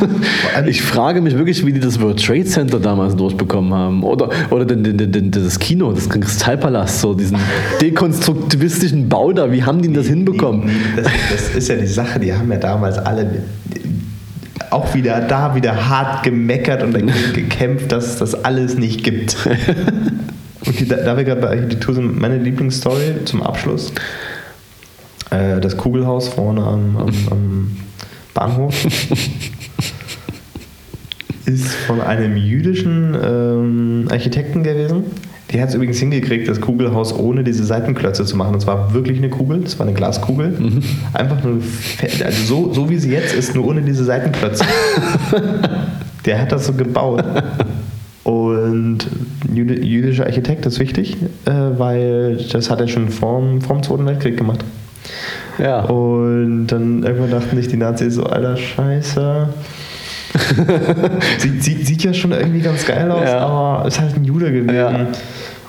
Ich frage mich wirklich, wie die das World Trade Center damals durchbekommen haben. Oder, oder den, den, den, das Kino, das Kristallpalast, so diesen dekonstruktivistischen Bau da. Wie haben die das hinbekommen? Nee, nee, das, das ist ja die Sache, die haben ja damals alle auch wieder da wieder hart gemeckert und gekämpft, dass das alles nicht gibt. Und die, da wir gerade bei Architektur sind, meine Lieblingsstory zum Abschluss. Äh, das Kugelhaus vorne am, am, am Bahnhof ist von einem jüdischen ähm, Architekten gewesen. Die hat es übrigens hingekriegt, das Kugelhaus ohne diese Seitenklötze zu machen. Das war wirklich eine Kugel, das war eine Glaskugel. Einfach nur, also so, so wie sie jetzt ist, nur ohne diese Seitenklötze. Der hat das so gebaut. Und jüdi- jüdischer Architekt ist wichtig, äh, weil das hat er schon vorm, vorm Zweiten Weltkrieg gemacht. Ja. Und dann irgendwann dachten sich die Nazis so, alter Scheiße. sieht, sieht, sieht ja schon irgendwie ganz geil aus, Ja. aber ist halt ein Jude gewesen. Ja.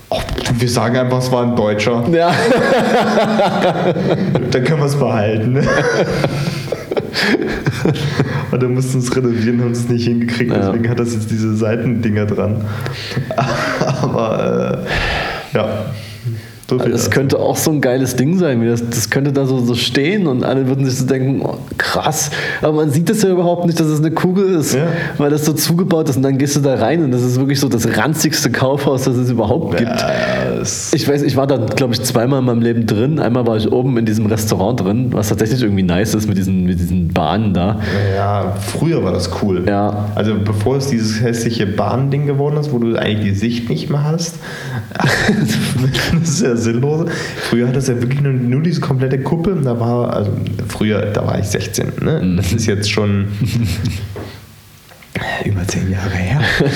Och, wir sagen einfach, es war ein Deutscher. Ja. Dann können wir es behalten. Und dann mussten es renovieren, haben es nicht hingekriegt, Ja. deswegen hat das jetzt diese Seitendinger dran. Aber äh, ja, So viel das könnte auch so ein geiles Ding sein. Das, das könnte da so, so stehen und alle würden sich so denken, oh, krass. Aber man sieht das ja überhaupt nicht, dass es eine Kugel ist, Ja. weil das so zugebaut ist und dann gehst du da rein und das ist wirklich so das ranzigste Kaufhaus, das es überhaupt gibt. Das- Ich weiß, ich war da, glaube ich, zweimal in meinem Leben drin. Einmal war ich oben in diesem Restaurant drin, was tatsächlich irgendwie nice ist mit diesen, mit diesen Bahnen da. Ja, früher war das cool. Ja. Also bevor es dieses hässliche Bahnding geworden ist, wo du eigentlich die Sicht nicht mehr hast. das ist ja sinnlos. Früher hat es ja wirklich nur, nur diese komplette Kuppe. Da war, also früher, da war ich 16. Ne? Das ist jetzt schon über zehn Jahre her.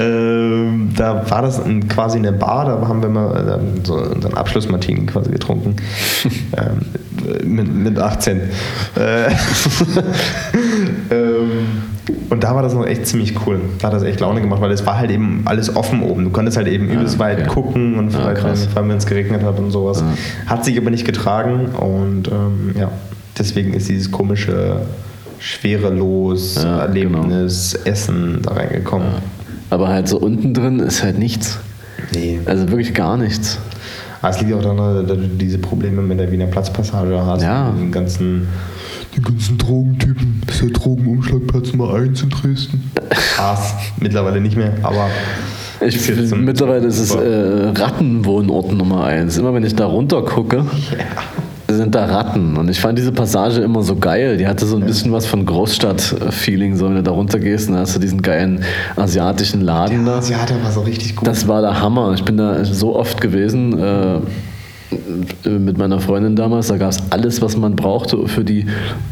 ähm, da war das ein, quasi eine Bar, da haben wir mal ähm, so unseren Abschlussmartini quasi getrunken. ähm, mit, mit 18. Äh, ähm, und da war das noch echt ziemlich cool. Da hat das echt Laune gemacht, weil es war halt eben alles offen oben. Du konntest halt eben übelst weit okay. gucken und Ah, wenn es geregnet hat und sowas. Hat sich aber nicht getragen und ähm, ja, deswegen ist dieses komische schwerelos Ja, Erlebnis, Essen da reingekommen. Aber halt so unten drin ist halt nichts. Nee. Also wirklich gar nichts. Aber es liegt auch daran, dass du diese Probleme mit der Wiener Platzpassage hast. Ja. Den ganzen, den ganzen Drogentypen. Das ist der Drogenumschlagplatz Nummer 1 in Dresden. Spaß. Mittlerweile nicht mehr, aber. Ich mittlerweile ist es äh, Rattenwohnort Nummer eins. Immer wenn ich da runter gucke, sind da Ratten. Und ich fand diese Passage immer so geil. Die hatte so ein bisschen was von Großstadt-Feeling, so wenn du da runter gehst und dann hast du diesen geilen asiatischen Laden da. Ja, der war so richtig gut. Das war der Hammer. Ich bin da so oft gewesen äh, mit meiner Freundin damals. Da gab es alles, was man brauchte für die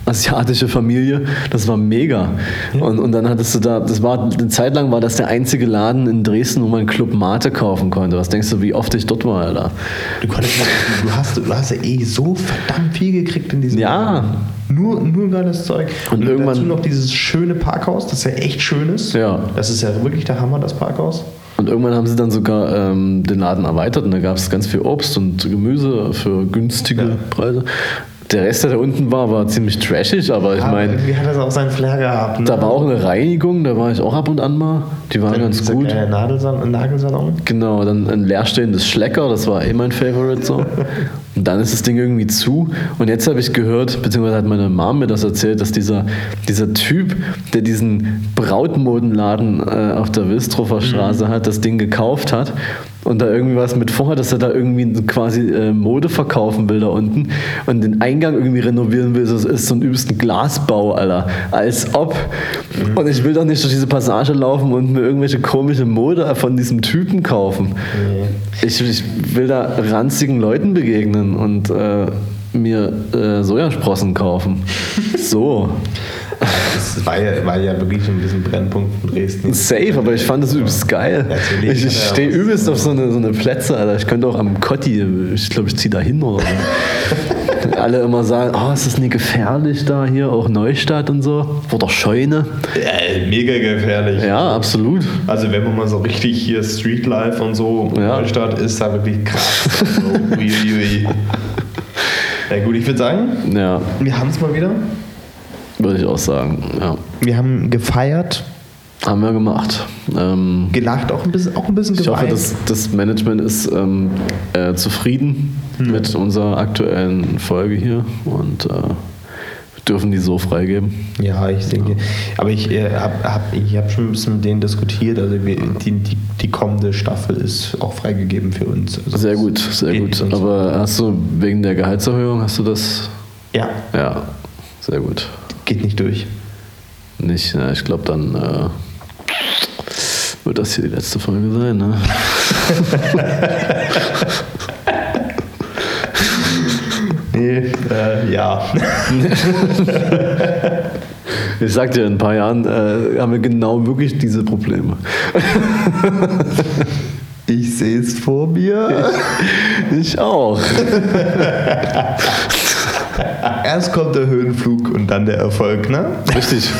asiatische Familie. Das war mega. Und, und dann hattest du da, das war eine Zeit lang war das der einzige Laden in Dresden, wo man Club Mate kaufen konnte. Was denkst du, wie oft ich dort war, Alter? du, konntest, du, hast, du hast ja eh so verdammt viel gekriegt in diesem Ja. Laden. Nur, nur geiles Zeug. Und irgendwann- dazu noch dieses schöne Parkhaus, das ja echt schön ist. Ja. Das ist ja wirklich der Hammer, das Parkhaus. Und irgendwann haben sie dann sogar ähm, den Laden erweitert und da gab es ganz viel Obst und Gemüse für günstige Ja. Preise. Der Rest, der da unten war, war ziemlich trashig, aber ich Aber meine, irgendwie hat das auch seinen Flair gehabt. Ne? Da war auch eine Reinigung, da war ich auch ab und an mal. Die war ganz Dieser gut. kleine Nadelsalon, Nagelsalon. Genau, dann ein leerstehendes Schlecker, das war eh mein Favorite so. Und dann ist das Ding irgendwie zu. Und jetzt habe ich gehört, beziehungsweise hat meine Mom mir das erzählt, dass dieser, dieser Typ, der diesen Brautmodenladen äh, auf der Wilstrofer Straße hat, das Ding gekauft hat und da irgendwie was mit vorhat, dass er da irgendwie quasi äh, Mode verkaufen will da unten und den Eingang irgendwie renovieren will. Das ist so ein übelsten Glasbau, Alter. Als ob. Und ich will doch nicht durch diese Passage laufen und mir irgendwelche komische Mode von diesem Typen kaufen. Ich, ich will da ranzigen Leuten begegnen und äh, mir äh, Sojasprossen kaufen. So. Das war ja, war ja wirklich so ein bisschen Brennpunkt in Dresden. Safe, aber ich fand das übelst geil. Natürlich Ich, stehe übelst auf so eine, so eine Plätze, Alter. Ich könnte auch am Kotti, ich glaube, ich ziehe da hin oder so. Alle immer sagen, oh, ist das nicht gefährlich da hier, auch Neustadt und so. Oder Scheune. Ja, mega gefährlich. Ja, absolut. Also wenn man mal so richtig hier Streetlife und so Ja. Neustadt ist da wirklich krass. so, ui, ui, ui. Na gut, ich würde sagen, Ja, wir haben es mal wieder. würde ich auch sagen. Ja. Wir haben gefeiert, Haben wir gemacht. Ähm, gelacht, auch ein bisschen, auch ein bisschen ich hoffe, geweint. das, das Management ist ähm, äh, zufrieden mit unserer aktuellen Folge hier und äh, dürfen die so freigeben. Ja, ich denke. Aber ich äh, habe hab, ich hab schon ein bisschen mit denen diskutiert. Also wir, die, die, die kommende Staffel ist auch freigegeben für uns. Also Sehr gut, sehr gut. Aber hast du wegen der Gehaltserhöhung, hast du das? Ja, Ja, sehr gut. geht nicht durch. Nicht, ja, ich glaube, dann äh, wird das hier die letzte Folge sein. Ne? Nee, äh, ja. Ich sag dir, in ein paar Jahren äh, haben wir genau wirklich diese Probleme. Ich sehe es vor mir. Ich auch. Erst kommt der Höhenflug und dann der Erfolg, ne? Richtig.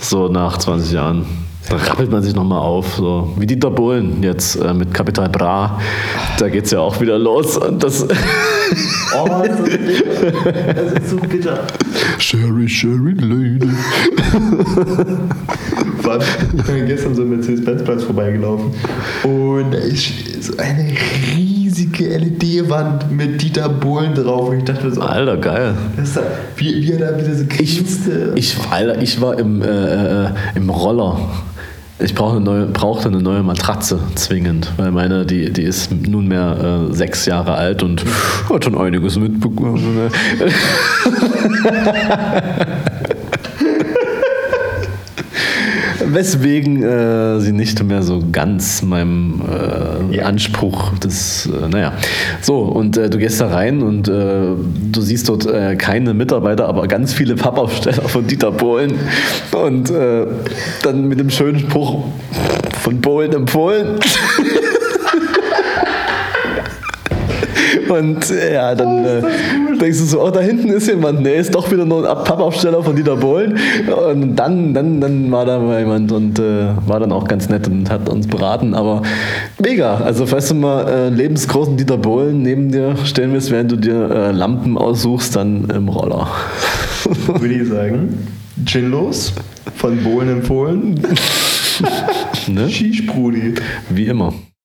So nach 20 Jahren. Da rappelt man sich nochmal auf, so wie Dieter Bohlen jetzt äh, mit Capital Bra. Da geht es ja auch wieder los. Und das Oh, das ist so bitter. Das ist so bitter. Sherry, Sherry, Lady. Ich bin gestern so im Mercedes-Benz-Platz vorbeigelaufen und da ist so eine riesige LED-Wand mit Dieter Bohlen drauf und ich dachte so, Alter, geil. da, wie, wie er da wieder so Ich, grinste. ich, Alter, ich war im, äh, äh, im Roller. Ich brauchte eine, neue, brauchte eine neue Matratze zwingend, weil meine, die, die ist nunmehr äh, sechs Jahre alt und hat schon einiges mitbekommen. ne? Weswegen äh, sie nicht mehr so ganz meinem äh, Ja. Anspruch des, äh, naja. So, und äh, du gehst da rein und äh, du siehst dort äh, keine Mitarbeiter, aber ganz viele Pappaufsteller von Dieter Bohlen. Und äh, dann mit dem schönen Spruch von Bohlen empfohlen. Und äh, ja, dann äh, denkst du so, oh, da hinten ist jemand. Nee, ist doch wieder nur ein Pappaufsteller von Dieter Bohlen. Und dann, dann, dann war da mal jemand und äh, war dann auch ganz nett und hat uns beraten. Aber mega. Also, falls du mal äh, lebensgroßen Dieter Bohlen neben dir stellen willst, während du dir äh, Lampen aussuchst, dann im Roller. würde ich sagen, Gin los, von Bohlen empfohlen, Ne? Skisprudi. Wie immer.